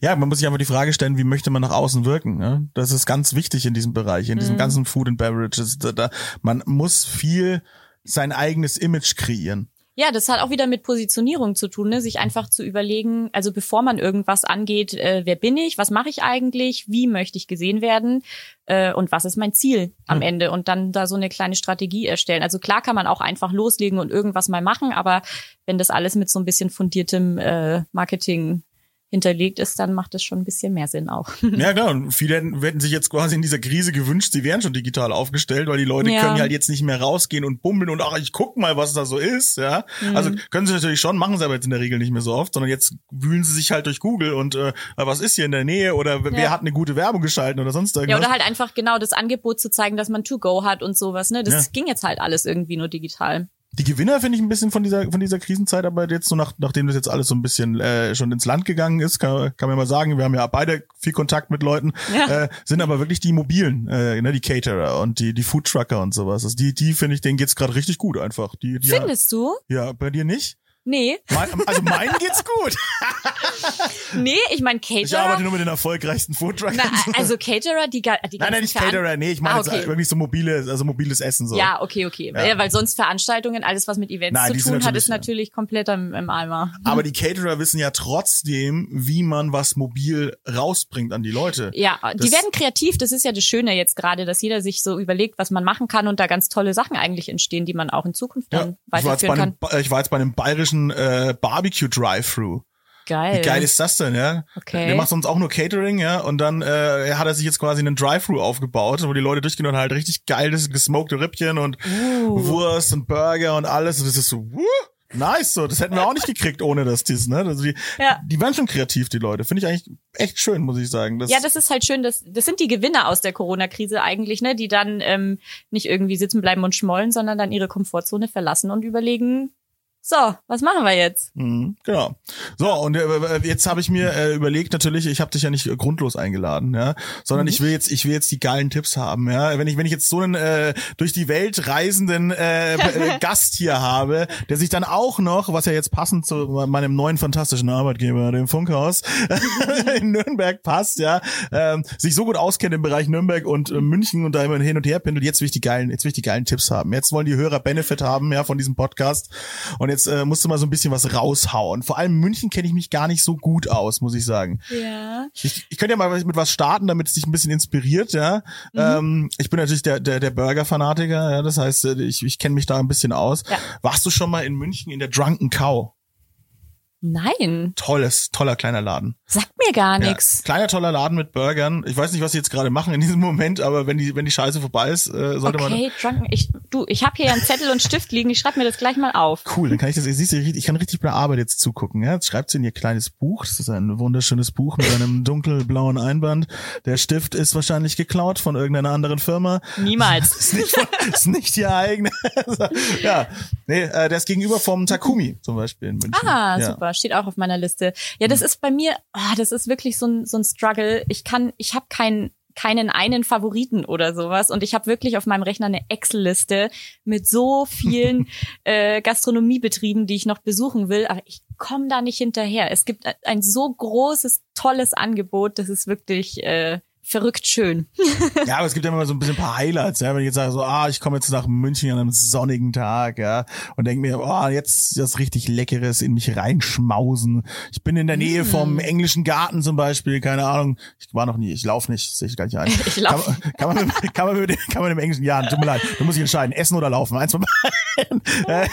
Ja, man muss sich einfach die Frage stellen, wie möchte man nach außen wirken? Ne? Das ist ganz wichtig in diesem Bereich, in Mhm. diesem ganzen Food and Beverages. Da, da, man muss viel sein eigenes Image kreieren. Ja, das hat auch wieder mit Positionierung zu tun, ne? sich einfach zu überlegen, also bevor man irgendwas angeht, äh, wer bin ich, was mache ich eigentlich, wie möchte ich gesehen werden äh, und was ist mein Ziel am Hm. Ende und dann da so eine kleine Strategie erstellen. Also klar kann man auch einfach loslegen und irgendwas mal machen, aber wenn das alles mit so ein bisschen fundiertem äh, Marketing hinterlegt ist, dann macht es schon ein bisschen mehr Sinn auch. Ja, klar. Und viele hätten, hätten sich jetzt quasi in dieser Krise gewünscht, sie wären schon digital aufgestellt, weil die Leute Ja. können ja halt jetzt nicht mehr rausgehen und bummeln und ach, ich guck mal, was da so ist, ja. Mhm. Also können sie natürlich schon, machen sie aber jetzt in der Regel nicht mehr so oft, sondern jetzt wühlen sie sich halt durch Google und äh, was ist hier in der Nähe oder wer Ja. hat eine gute Werbung geschalten oder sonst Ja, irgendwas. oder halt einfach genau das Angebot zu zeigen, dass man To-Go hat und sowas. Ne, das Ja. ging jetzt halt alles irgendwie nur digital. Die Gewinner finde ich ein bisschen von dieser von dieser Krisenzeit, aber jetzt so nach, nachdem das jetzt alles so ein bisschen äh, schon ins Land gegangen ist, kann, kann man mal sagen, wir haben ja beide viel Kontakt mit Leuten, Ja. äh, sind aber wirklich die mobilen, äh, ne, die Caterer und die die Foodtrucker und sowas. Also die die finde ich, denen geht's gerade richtig gut einfach. Die, die Findest du? ja bei dir nicht? Nee. Mein, also meinen geht's gut. Nee, ich meine Ich arbeite Caterer. nur mit den erfolgreichsten Foodtruckern. Also Caterer, die, die nein, nein, nicht Veran- Caterer, nee, ich meine Ah, jetzt okay. wirklich so mobile, also mobiles Essen so. Ja, okay, okay. Ja. Ja. weil sonst Veranstaltungen, alles was mit Events Nein, die zu tun hat, ist natürlich komplett im, im Eimer. Aber die Caterer wissen ja trotzdem, wie man was mobil rausbringt an die Leute. Ja, die Das- werden kreativ. Das ist ja das Schöne jetzt gerade, dass jeder sich so überlegt, was man machen kann und da ganz tolle Sachen eigentlich entstehen, die man auch in Zukunft Ja, dann jetzt bei weiterführen einem, kann. Ba- ich war jetzt bei einem bayerischen äh, Barbecue Drive-Thru. Geil. Wie geil ist das denn, ja? Okay. Der macht sonst auch nur Catering, ja, und dann äh, hat er sich jetzt quasi einen Drive-Thru aufgebaut, wo die Leute durchgehen und halt richtig geiles gesmokte Rippchen und Uh. Wurst und Burger und alles. Und das ist so, wuh, nice, so. Das hätten wir auch nicht gekriegt ohne das dies, ne? Also die, Ja. die waren schon kreativ, die Leute. Finde ich eigentlich echt schön, muss ich sagen. Das, Ja, das ist halt schön, dass das sind die Gewinner aus der Corona-Krise eigentlich, ne, die dann ähm, nicht irgendwie sitzen bleiben und schmollen, sondern dann ihre Komfortzone verlassen und überlegen, so, was machen wir jetzt? Mhm, genau. So, und äh, jetzt habe ich mir äh, überlegt, natürlich, ich habe dich ja nicht äh, grundlos eingeladen, ja, sondern ich will jetzt, ich will jetzt die geilen Tipps haben, ja. Wenn ich, wenn ich jetzt so einen äh, durch die Welt reisenden äh, äh, Gast hier habe, der sich dann auch noch, was ja jetzt passend zu meinem neuen fantastischen Arbeitgeber, dem Funkhaus in Nürnberg passt, ja, ähm, sich so gut auskennt im Bereich Nürnberg und äh, München und da immer hin und her pendelt, jetzt will ich die geilen, jetzt will ich die geilen Tipps haben. Jetzt wollen die Hörer Benefit haben, ja, von diesem Podcast. Und jetzt äh, musst du mal so ein bisschen was raushauen. Vor allem München kenne ich mich gar nicht so gut aus, muss ich sagen. Ja. Ich, ich könnte ja mal mit was starten, damit es dich ein bisschen inspiriert, ja. Ähm, ich bin natürlich der, der, der Burger-Fanatiker, ja. Das heißt, äh, ich, ich kenne mich da ein bisschen aus. Ja. Warst du schon mal in München in der Drunken Cow? Nein. Tolles, toller kleiner Laden. Sagt Mir gar Ja, kleiner toller Laden mit Burgern. Ich weiß nicht, was sie jetzt gerade machen in diesem Moment, aber wenn die wenn die Scheiße vorbei ist, äh, sollte man Okay, drunken. Ich, du, ich habe hier einen Zettel und Stift liegen. Ich schreibe mir das gleich mal auf. Cool, dann kann ich das, siehst du, ich kann richtig bei der Arbeit jetzt zugucken. Ja? Jetzt schreibt sie in ihr kleines Buch. Das ist ein wunderschönes Buch mit einem dunkelblauen Einband. Der Stift ist wahrscheinlich geklaut von irgendeiner anderen Firma. Niemals. ist nicht, ist nicht ihr eigener. ja, nee, äh, der ist gegenüber vom Takumi zum Beispiel in München. Ah, ja. super, steht auch auf meiner Liste. Ja, das ist bei mir, ah, das ist wirklich so ein, so ein Struggle. Ich kann, ich habe keinen keinen einen Favoriten oder sowas und ich habe wirklich auf meinem Rechner eine Excel-Liste mit so vielen äh, Gastronomiebetrieben, die ich noch besuchen will, aber ich komme da nicht hinterher. Es gibt ein so großes, tolles Angebot, das ist wirklich äh, verrückt schön. Ja, aber es gibt ja immer so ein bisschen ein paar Highlights, ja. Wenn ich jetzt sage so, ah, ich komme jetzt nach München an einem sonnigen Tag, ja, und denke mir, oh, jetzt das richtig Leckeres in mich reinschmausen. Ich bin in der Nähe vom englischen Garten zum Beispiel, keine Ahnung. Ich war noch nie, ich laufe nicht, sehe ich gar nicht ein. Ich lauf. Kann, man- kann man, kann man, mit, kann man im englischen Garten, tut mir leid, du musst dich entscheiden, essen oder laufen, eins von beiden.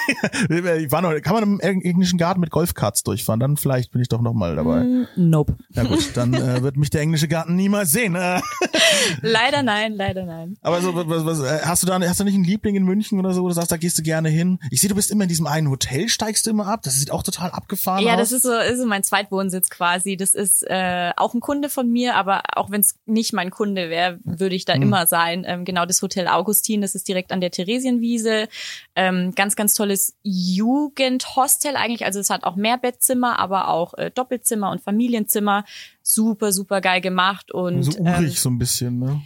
Ich war noch, kann man im englischen Garten mit Golfkarts durchfahren, dann vielleicht bin ich doch noch mal dabei. Mm, Nope. Na gut, dann äh, wird mich der englische Garten niemals sehen. Leider nein, leider nein. aber so, was, was, äh, hast du da, hast du nicht einen Liebling in München oder so, wo du sagst, da gehst du gerne hin? Ich sehe, du bist immer in diesem einen Hotel, steigst du immer ab. Das sieht auch total abgefahren Ja, aus. das ist so, ist so mein Zweitwohnsitz quasi. Das ist äh, auch ein Kunde von mir, aber auch wenn es nicht mein Kunde wäre, würde ich da Mhm. immer sein. Ähm, genau das Hotel Augustin, das ist direkt an der Theresienwiese. Ähm, ganz, ganz tolles Jugendhostel eigentlich. Also es hat auch Mehrbettzimmer, aber auch äh, Doppelzimmer und Familienzimmer. Super, super geil gemacht und so urig ähm, so ein bisschen, ne?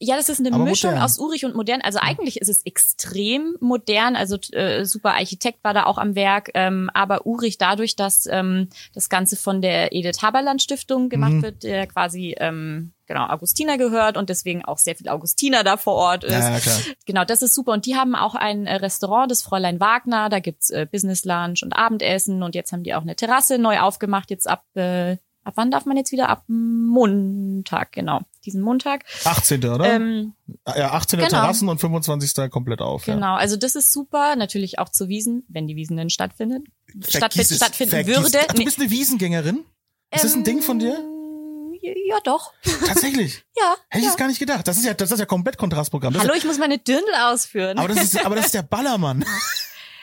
ja, das ist eine Aber Mischung modern. aus urig und modern. Also eigentlich ist es extrem modern. Also äh, super Architekt war da auch am Werk, ähm, aber urig dadurch, dass ähm, das Ganze von der Edith Haberland Stiftung gemacht Mhm. wird, der quasi ähm, genau Augustiner gehört und deswegen auch sehr viel Augustiner da vor Ort ist. Ja, klar. Genau, das ist super. Und die haben auch ein äh, Restaurant, das Fräulein Wagner. Da gibt's äh, Business Lunch und Abendessen. Und jetzt haben die auch eine Terrasse neu aufgemacht. Jetzt ab, äh, ab wann darf man jetzt wieder? Ab Montag, genau. Diesen Montag. 18. oder? Ähm, ja, 18. genau. Terrassen und 25. komplett auf. Ja. Genau, also das ist super. Natürlich auch zu Wiesen, wenn die Wiesen denn stattfinden. Stattfind, stattfinden vergiss- würde. Ach, du bist eine Wiesengängerin? Ist das ein Ding von dir? Ähm, Ja, doch. Tatsächlich. Ja. Hätte ich ja. es gar nicht gedacht. Das ist ja, das ist ja komplett Kontrastprogramm. Das Hallo, ich muss meine Dirndl ausführen. ja, aber das ist, aber das ist der Ballermann.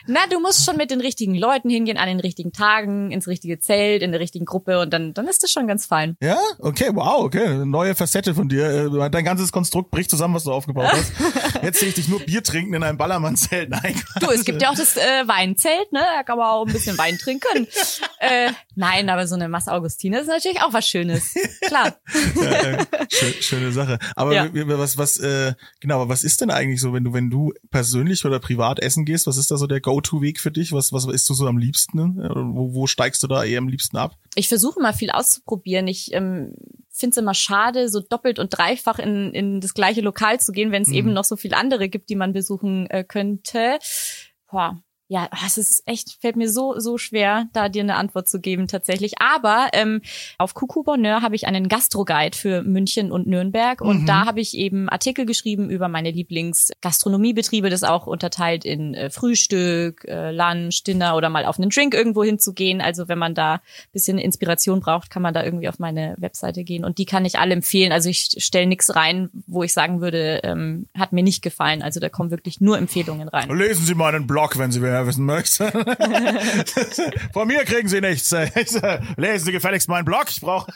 Na, du musst schon mit den richtigen Leuten hingehen, an den richtigen Tagen, ins richtige Zelt, in der richtigen Gruppe und dann, dann ist das schon ganz fein. Ja, okay, wow, okay, eine neue Facette von dir. Äh, Dein ganzes Konstrukt bricht zusammen, was du aufgebaut hast. Jetzt sehe ich dich nur Bier trinken in einem Ballermann-Zelt. Nein, Du, es gibt ja auch das äh, Weinzelt, ne? Da kann man auch ein bisschen Wein trinken. äh, nein, aber so eine Masse Augustine ist natürlich auch was Schönes. Klar. ja, äh, schö- schöne Sache. Aber Ja. was, was, äh, genau, aber was ist denn eigentlich so, wenn du, wenn du persönlich oder privat essen gehst? Was ist da so der Go-To-Weg für dich? Was, was isst du so am liebsten? Äh, Wo, wo steigst du da eher am liebsten ab? ich versuche mal viel auszuprobieren. Ich ähm, finde es immer schade, so doppelt und dreifach in, in das gleiche Lokal zu gehen, wenn es Mhm. eben noch so viele andere gibt, die man besuchen äh, könnte. Boah. Ja, es ist echt, fällt mir so, so schwer, da dir eine Antwort zu geben tatsächlich. Aber ähm, auf Coucou Bonheur habe ich einen Gastroguide für München und Nürnberg und Mhm. da habe ich eben Artikel geschrieben über meine Lieblingsgastronomiebetriebe, das auch unterteilt in äh, Frühstück, äh, Lunch, Dinner oder mal auf einen Drink irgendwo hinzugehen. Also wenn man da bisschen Inspiration braucht, kann man da irgendwie auf meine Webseite gehen und die kann ich alle empfehlen. Also ich stelle nichts rein, wo ich sagen würde, ähm, hat mir nicht gefallen. Also da kommen wirklich nur Empfehlungen rein. Lesen Sie meinen Blog, wenn Sie mehr wissen möchten. Von mir kriegen Sie nichts. Lesen Sie gefälligst meinen Blog. Ich brauche.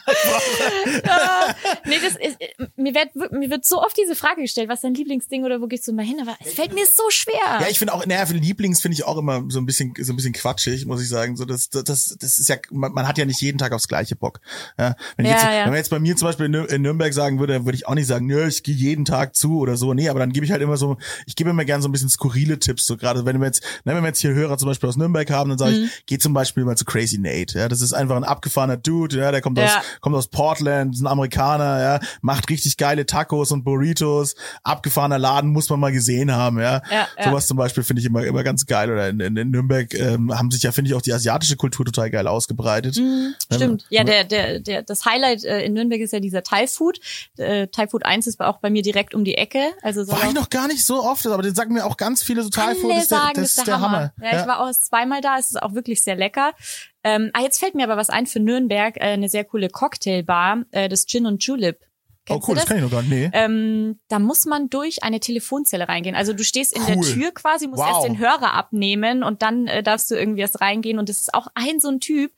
Ah, nee, das ist, mir wird mir wird so oft diese Frage gestellt, was ist dein Lieblingsding oder wo gehst du mal hin? Aber es fällt mir so schwer. Ja, ich finde auch, naja, für Lieblings finde ich auch immer so ein bisschen, so ein bisschen quatschig, muss ich sagen. So, das, das, das ist ja, man, man hat ja nicht jeden Tag aufs gleiche Bock. Ja, wenn, Ja, jetzt, ja. wenn man jetzt bei mir zum Beispiel in Nürnberg sagen würde, würde ich auch nicht sagen, nö, ich gehe jeden Tag zu oder so. Nee, aber dann gebe ich halt immer so, ich gebe immer gerne so ein bisschen skurrile Tipps. So gerade, wenn wir jetzt, ne, wenn wir jetzt hier Hörer zum Beispiel aus Nürnberg haben, dann sage Mhm. ich, geh zum Beispiel mal zu Crazy Nate. Ja, das ist einfach ein abgefahrener Dude, ja, der kommt aus, Ja. kommt aus Portland, ist ein Amerikaner, ja, macht richtig geile Tacos und Burritos. Abgefahrener Laden muss man mal gesehen haben, ja. Ja, ja. Sowas zum Beispiel finde ich immer, immer ganz geil. Oder in, in, in Nürnberg ähm, haben sich ja, finde ich, auch die asiatische Kultur total geil ausgebreitet. Mhm, Stimmt. Ja, der, der, der, das Highlight äh, in Nürnberg ist ja dieser Thai Food. Äh, Thai Food 1 ist auch bei mir direkt um die Ecke. Also soll War ich noch gar nicht so oft, aber den sagen mir auch ganz viele so Thai Food, ist der, das ist der Hammer. Ja, ich war auch zweimal da. Es ist auch wirklich sehr lecker. Ähm, ah, jetzt fällt mir aber was ein für Nürnberg, äh, eine sehr coole Cocktailbar, äh, das Gin und Julep. Oh Kennst cool, du das kann ich noch gar nicht. Nee. ähm, da muss man durch eine Telefonzelle reingehen. Also du stehst in der Cool. Tür quasi, musst Wow. erst den Hörer abnehmen und dann äh, darfst du irgendwie erst reingehen. Und das ist auch ein so ein Typ.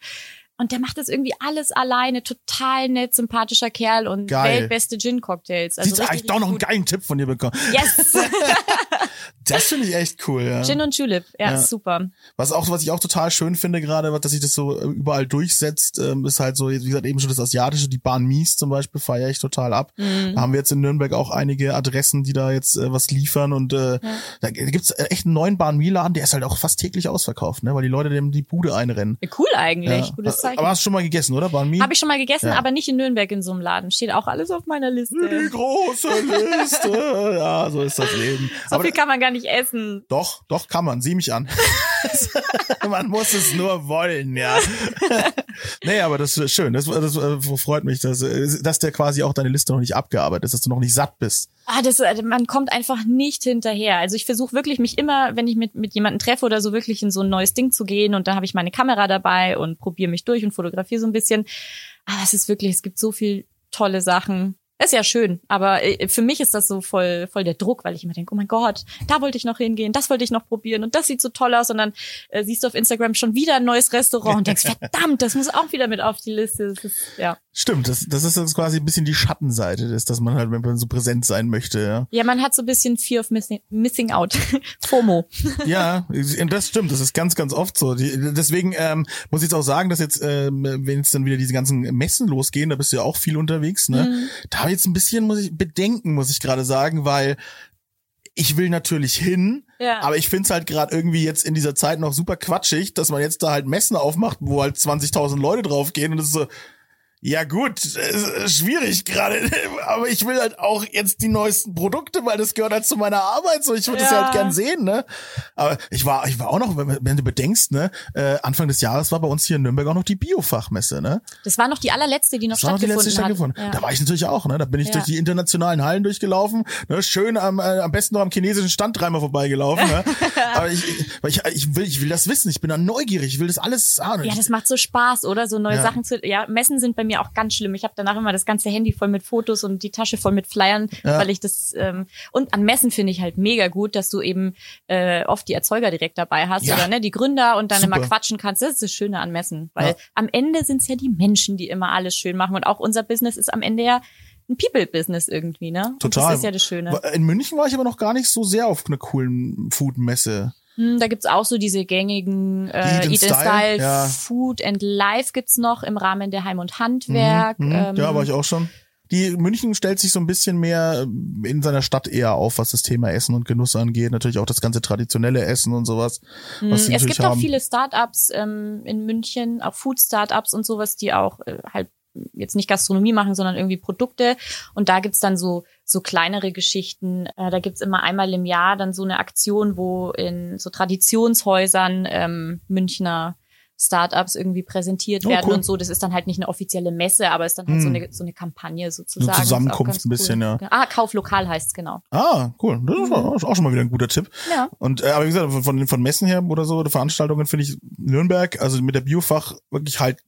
Und der macht das irgendwie alles alleine, total nett, sympathischer Kerl und Geil. weltbeste Gin-Cocktails. Also Siehst du, ich richtig, doch noch einen geilen Tipp von dir bekommen. Yes! Das finde ich echt cool, ja. Gin und Julep, ja, Ja. super. Was auch, was ich auch total schön finde gerade, was- dass sich das so äh, überall durchsetzt, ähm, ist halt so, wie gesagt, eben schon das Asiatische, die Bahn Mies zum Beispiel feiere ich total ab. Mhm. Da haben wir jetzt in Nürnberg auch einige Adressen, die da jetzt äh, was liefern und äh, da gibt's echt einen neuen Bahn Mie-Laden, der ist halt auch fast täglich ausverkauft, ne, weil die Leute dem die Bude einrennen. Cool eigentlich, Ja. gutes Zeichen. Aber hast du schon mal gegessen, oder? Bahn Mie? Habe ich schon mal gegessen, Ja. aber nicht in Nürnberg in so einem Laden. Steht auch alles auf meiner Die Liste. große Liste. ja, so ist das Leben. So Aber viel kann man gar nicht essen. Doch, doch kann man. Sieh mich an. man muss es nur wollen, ja. nee, aber das ist schön. Das, das äh, freut mich, dass, äh, dass der quasi auch deine Liste noch nicht abgearbeitet ist, dass du noch nicht satt bist. Ah, das, äh, man kommt einfach nicht hinterher. Also ich versuche wirklich mich immer, wenn ich mit, mit jemandem treffe oder so, wirklich in so ein neues Ding zu gehen und da habe ich meine Kamera dabei und probiere mich durch und fotografiere so ein bisschen. Aber es ist wirklich, es gibt so viel tolle Sachen. Ist ja schön, aber äh, für mich ist das so voll, voll der Druck, weil ich immer denke, oh mein Gott, da wollte ich noch hingehen, das wollte ich noch probieren und das sieht so toll aus und dann äh, siehst du auf Instagram schon wieder ein neues Restaurant und denkst, verdammt, das muss auch wieder mit auf die Liste. Das ist, ja. Stimmt, das, das ist jetzt quasi ein bisschen die Schattenseite des, dass man halt, wenn man so präsent sein möchte, ja. ja, man hat so ein bisschen Fear of Missing, missing Out, FOMO. Ja, das stimmt, das ist ganz, ganz oft so. Die, deswegen ähm, muss ich jetzt auch sagen, dass jetzt, ähm, wenn jetzt dann wieder diese ganzen Messen losgehen, da bist du ja auch viel unterwegs, ne? Mhm. Habe jetzt ein bisschen, muss ich bedenken, muss ich gerade sagen, weil ich will natürlich hin, Ja. aber ich find's halt gerade irgendwie jetzt in dieser Zeit noch super quatschig, dass man jetzt da halt Messen aufmacht, wo halt 20.000 Leute draufgehen und das ist so, ja gut, schwierig gerade, aber ich will halt auch jetzt die neuesten Produkte, weil das gehört halt zu meiner Arbeit so. Ich würde das ja Ja. halt gern sehen, ne? Aber ich war, ich war auch noch, wenn, du bedenkst, ne, äh, Anfang des Jahres war bei uns hier in Nürnberg auch noch die Biofachmesse, ne? Das war noch die allerletzte, die noch Das war noch die letzte stattgefunden stattgefunden. hat. Da war ich natürlich auch, ne? Da bin ich Ja. durch die internationalen Hallen durchgelaufen, ne? Schön am, äh, am besten noch am chinesischen Stand dreimal vorbeigelaufen, ne? Aber ich, ich, ich, will, ich will das wissen. Ich bin da neugierig. Ich will das alles ahnen. Ja, das macht so Spaß, oder? So neue Ja. Sachen zu. Ja, Messen sind bei mir auch ganz schlimm. Ich habe danach immer das ganze Handy voll mit Fotos und die Tasche voll mit Flyern, Ja. weil ich das. Ähm, und an Messen finde ich halt mega gut, dass du eben äh, oft die Erzeuger direkt dabei hast Ja. oder ne die Gründer und dann Super. immer quatschen kannst. Das ist das Schöne an Messen, weil Ja. am Ende sind es ja die Menschen, die immer alles schön machen und auch unser Business ist am Ende ja ein People-Business irgendwie, ne? Und Total. das ist ja das Schöne. In München war ich aber noch gar nicht so sehr auf einer coolen Food-Messe. Hm, Da gibt's auch so diese gängigen äh, Eat Eat Style, Style, ja. Food and Life gibt's noch im Rahmen der Heim- und Handwerk. Mhm, ähm, ja, war ich auch schon. Die München stellt sich so ein bisschen mehr ähm, in seiner Stadt eher auf, was das Thema Essen und Genuss angeht. Natürlich auch das ganze traditionelle Essen und sowas. Was sie Hm, es gibt auch haben. viele Startups ähm, in München, auch Food-Startups und sowas, die auch äh, halt jetzt nicht Gastronomie machen, sondern irgendwie Produkte. Und da gibt's dann so so kleinere Geschichten. Äh, da gibt's immer einmal im Jahr dann so eine Aktion, wo in so Traditionshäusern ähm, Münchner Startups irgendwie präsentiert Oh, werden cool. und so. Das ist dann halt nicht eine offizielle Messe, aber ist dann halt so Hm. eine so eine Kampagne sozusagen. Eine Zusammenkunft ein bisschen, ja. Ah, Kauf lokal heißt's genau. Ah, cool. Das ist auch- ist auch schon mal wieder ein guter Tipp. Ja. Und äh, aber wie gesagt, von, von Messen her oder so, oder Veranstaltungen finde ich Nürnberg, also mit der Biofach wirklich halt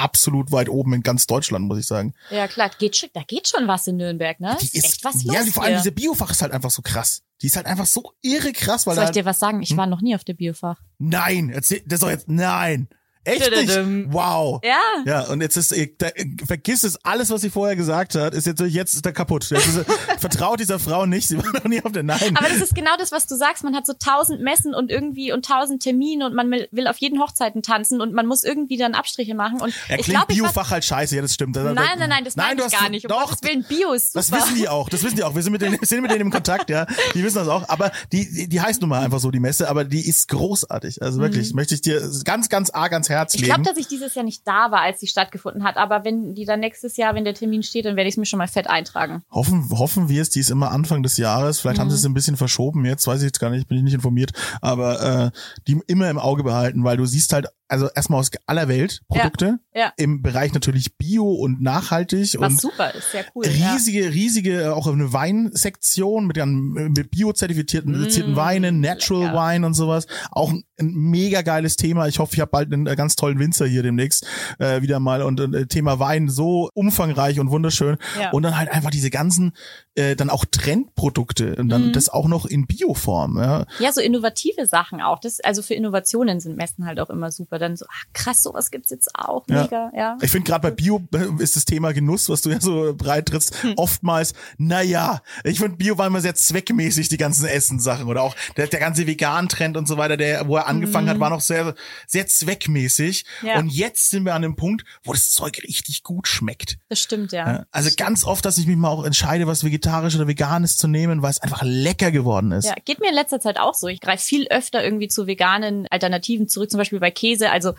absolut weit oben in ganz Deutschland, muss ich sagen. Ja, klar, geht schon, da geht schon was in Nürnberg, ne? Die ist, echt was los ja, die, vor allem hier. diese Biofach ist halt einfach so krass. Die ist halt einfach so irre krass, weil Soll ich dir was sagen? Hm? Ich war noch nie auf der Biofach. Nein, erzähl, das doch jetzt, nein. Echt nicht? Wow. Ja. Ja, und jetzt ist, da, vergiss es, alles, was sie vorher gesagt hat, ist jetzt, jetzt ist er kaputt. Jetzt ist, er- vertraut dieser Frau nicht, sie war noch nie auf der Nein. Aber das ist genau das, was du sagst. Man hat so tausend Messen und irgendwie und tausend Termine und man will, auf jeden Hochzeiten tanzen und man muss irgendwie dann Abstriche machen. Und Er ich klingt glaube, Biofach halt scheiße, ja, das stimmt. Nein, nein, nein, das meine du ich gar nicht. Um Doch, Willen, Bio ist super. Das wissen die auch, das wissen die auch. Wir sind mit denen, sind mit denen im Kontakt, ja. Die wissen das auch. Aber die, die, die heißt nun mal einfach so, die Messe, aber die ist großartig. Also wirklich, möchte ich dir ganz, ganz arg ans Herz Mhm. Ich legen. glaube, dass ich dieses Jahr nicht da war, als die stattgefunden hat. Aber wenn die dann nächstes Jahr, wenn der Termin steht, dann werde ich es mir schon mal fett eintragen. Hoffen, hoffen wir es, die ist immer Anfang des Jahres. Vielleicht haben Mhm. sie es ein bisschen verschoben jetzt, weiß ich jetzt gar nicht, bin ich nicht informiert. Aber äh, die immer im Auge behalten, weil du siehst halt also erstmal aus aller Welt Produkte. Ja, ja. Im Bereich natürlich Bio und nachhaltig. Was und super ist, sehr cool. riesige, ja. riesige, auch eine Weinsektion mit, mit bio-zertifizierten mm, Weinen, Natural lecker. Wine und sowas. Auch ein, ein mega geiles Thema. Ich hoffe, ich habe bald einen äh, ganz tollen Winzer hier demnächst äh, wieder mal. Und äh, Thema Wein so umfangreich und wunderschön. Und dann halt einfach diese ganzen, äh, dann auch Trendprodukte und dann mm. das auch noch in Bioform. Ja. ja, so innovative Sachen auch. Das, also für Innovationen sind Messen halt auch immer super. Dann so, ach krass, sowas gibt's jetzt auch. Mega, ja. ja. Ich finde gerade bei Bio äh, ist das Thema Genuss, was du ja so breit trittst, hm. oftmals, naja, ich finde Bio war immer sehr zweckmäßig, die ganzen Essenssachen oder auch der, der ganze Vegan-Trend und so weiter, der, wo er angefangen mhm. hat, war noch sehr, sehr zweckmäßig. Ja. Und jetzt sind wir an dem Punkt, wo das Zeug richtig gut schmeckt. Das stimmt, ja. Also ganz oft, dass ich mich mal auch entscheide, was vegetarisch oder veganes zu nehmen, weil es einfach lecker geworden ist. Ja, geht mir in letzter Zeit auch so. Ich greife viel öfter irgendwie zu veganen Alternativen zurück, zum Beispiel bei Käse. Also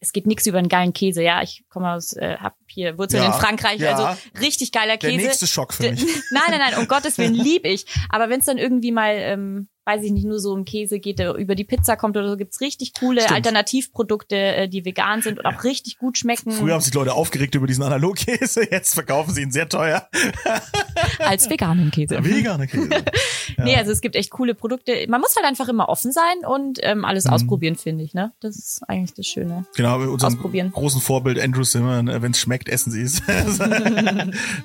es geht nichts über einen geilen Käse, ja. Ich komme aus, äh, hab hier Wurzeln ja, in Frankreich, ja. also richtig geiler Käse. Der nächste Schock für mich. nein, nein, nein, um Gottes Willen lieb ich. Aber wenn es dann irgendwie mal ähm, weiß ich nicht, nur so um Käse geht, der über die Pizza kommt oder so, gibt's richtig coole Stimmt. Alternativprodukte, äh, die vegan sind und auch richtig gut schmecken. Früher haben sich Leute aufgeregt über diesen Analogkäse, jetzt verkaufen sie ihn sehr teuer. Als veganen Käse. Veganer Käse. Ja. Nee, also es gibt echt coole Produkte. Man muss halt einfach immer offen sein und ähm, alles mhm. ausprobieren, finde ich. Ne? Das ist eigentlich das Schöne. Genau, mit unserem ausprobieren. großen Vorbild Andrew Simmer, wenn es schmeckt, essen sie es.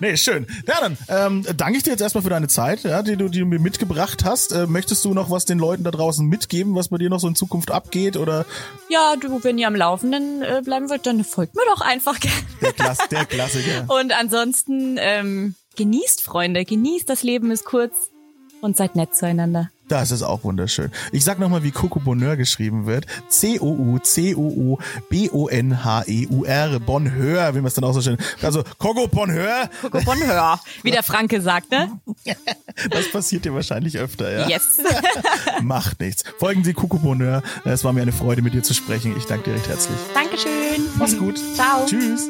nee, schön. Ja, dann ähm, danke ich dir jetzt erstmal für deine Zeit, ja, die, du, die du mir mitgebracht hast. Äh, möchtest du noch was den Leuten da draußen mitgeben, was bei dir noch so in Zukunft abgeht? Oder? Ja, du, wenn ihr am Laufenden äh, bleiben wollt, dann folgt mir doch einfach gerne. Der, Klass, der Klassiker. Und ansonsten ähm, genießt, Freunde, genießt, das Leben ist kurz und seid nett zueinander. Das ist auch wunderschön. Ich sag nochmal, wie Coco Bonheur geschrieben wird. C-O-U-C-O-O-B-O-N-H-E-U-R. Bonheur, wie man es dann auch so schön. Also Coco Bonheur. Coco Bonheur, wie der Franke sagt, ne? Das passiert dir wahrscheinlich öfter, ja. Yes. Macht nichts. Folgen Sie Coco Bonheur. Es war mir eine Freude, mit dir zu sprechen. Ich danke dir recht herzlich. Dankeschön. Mach's gut. Ciao. Tschüss.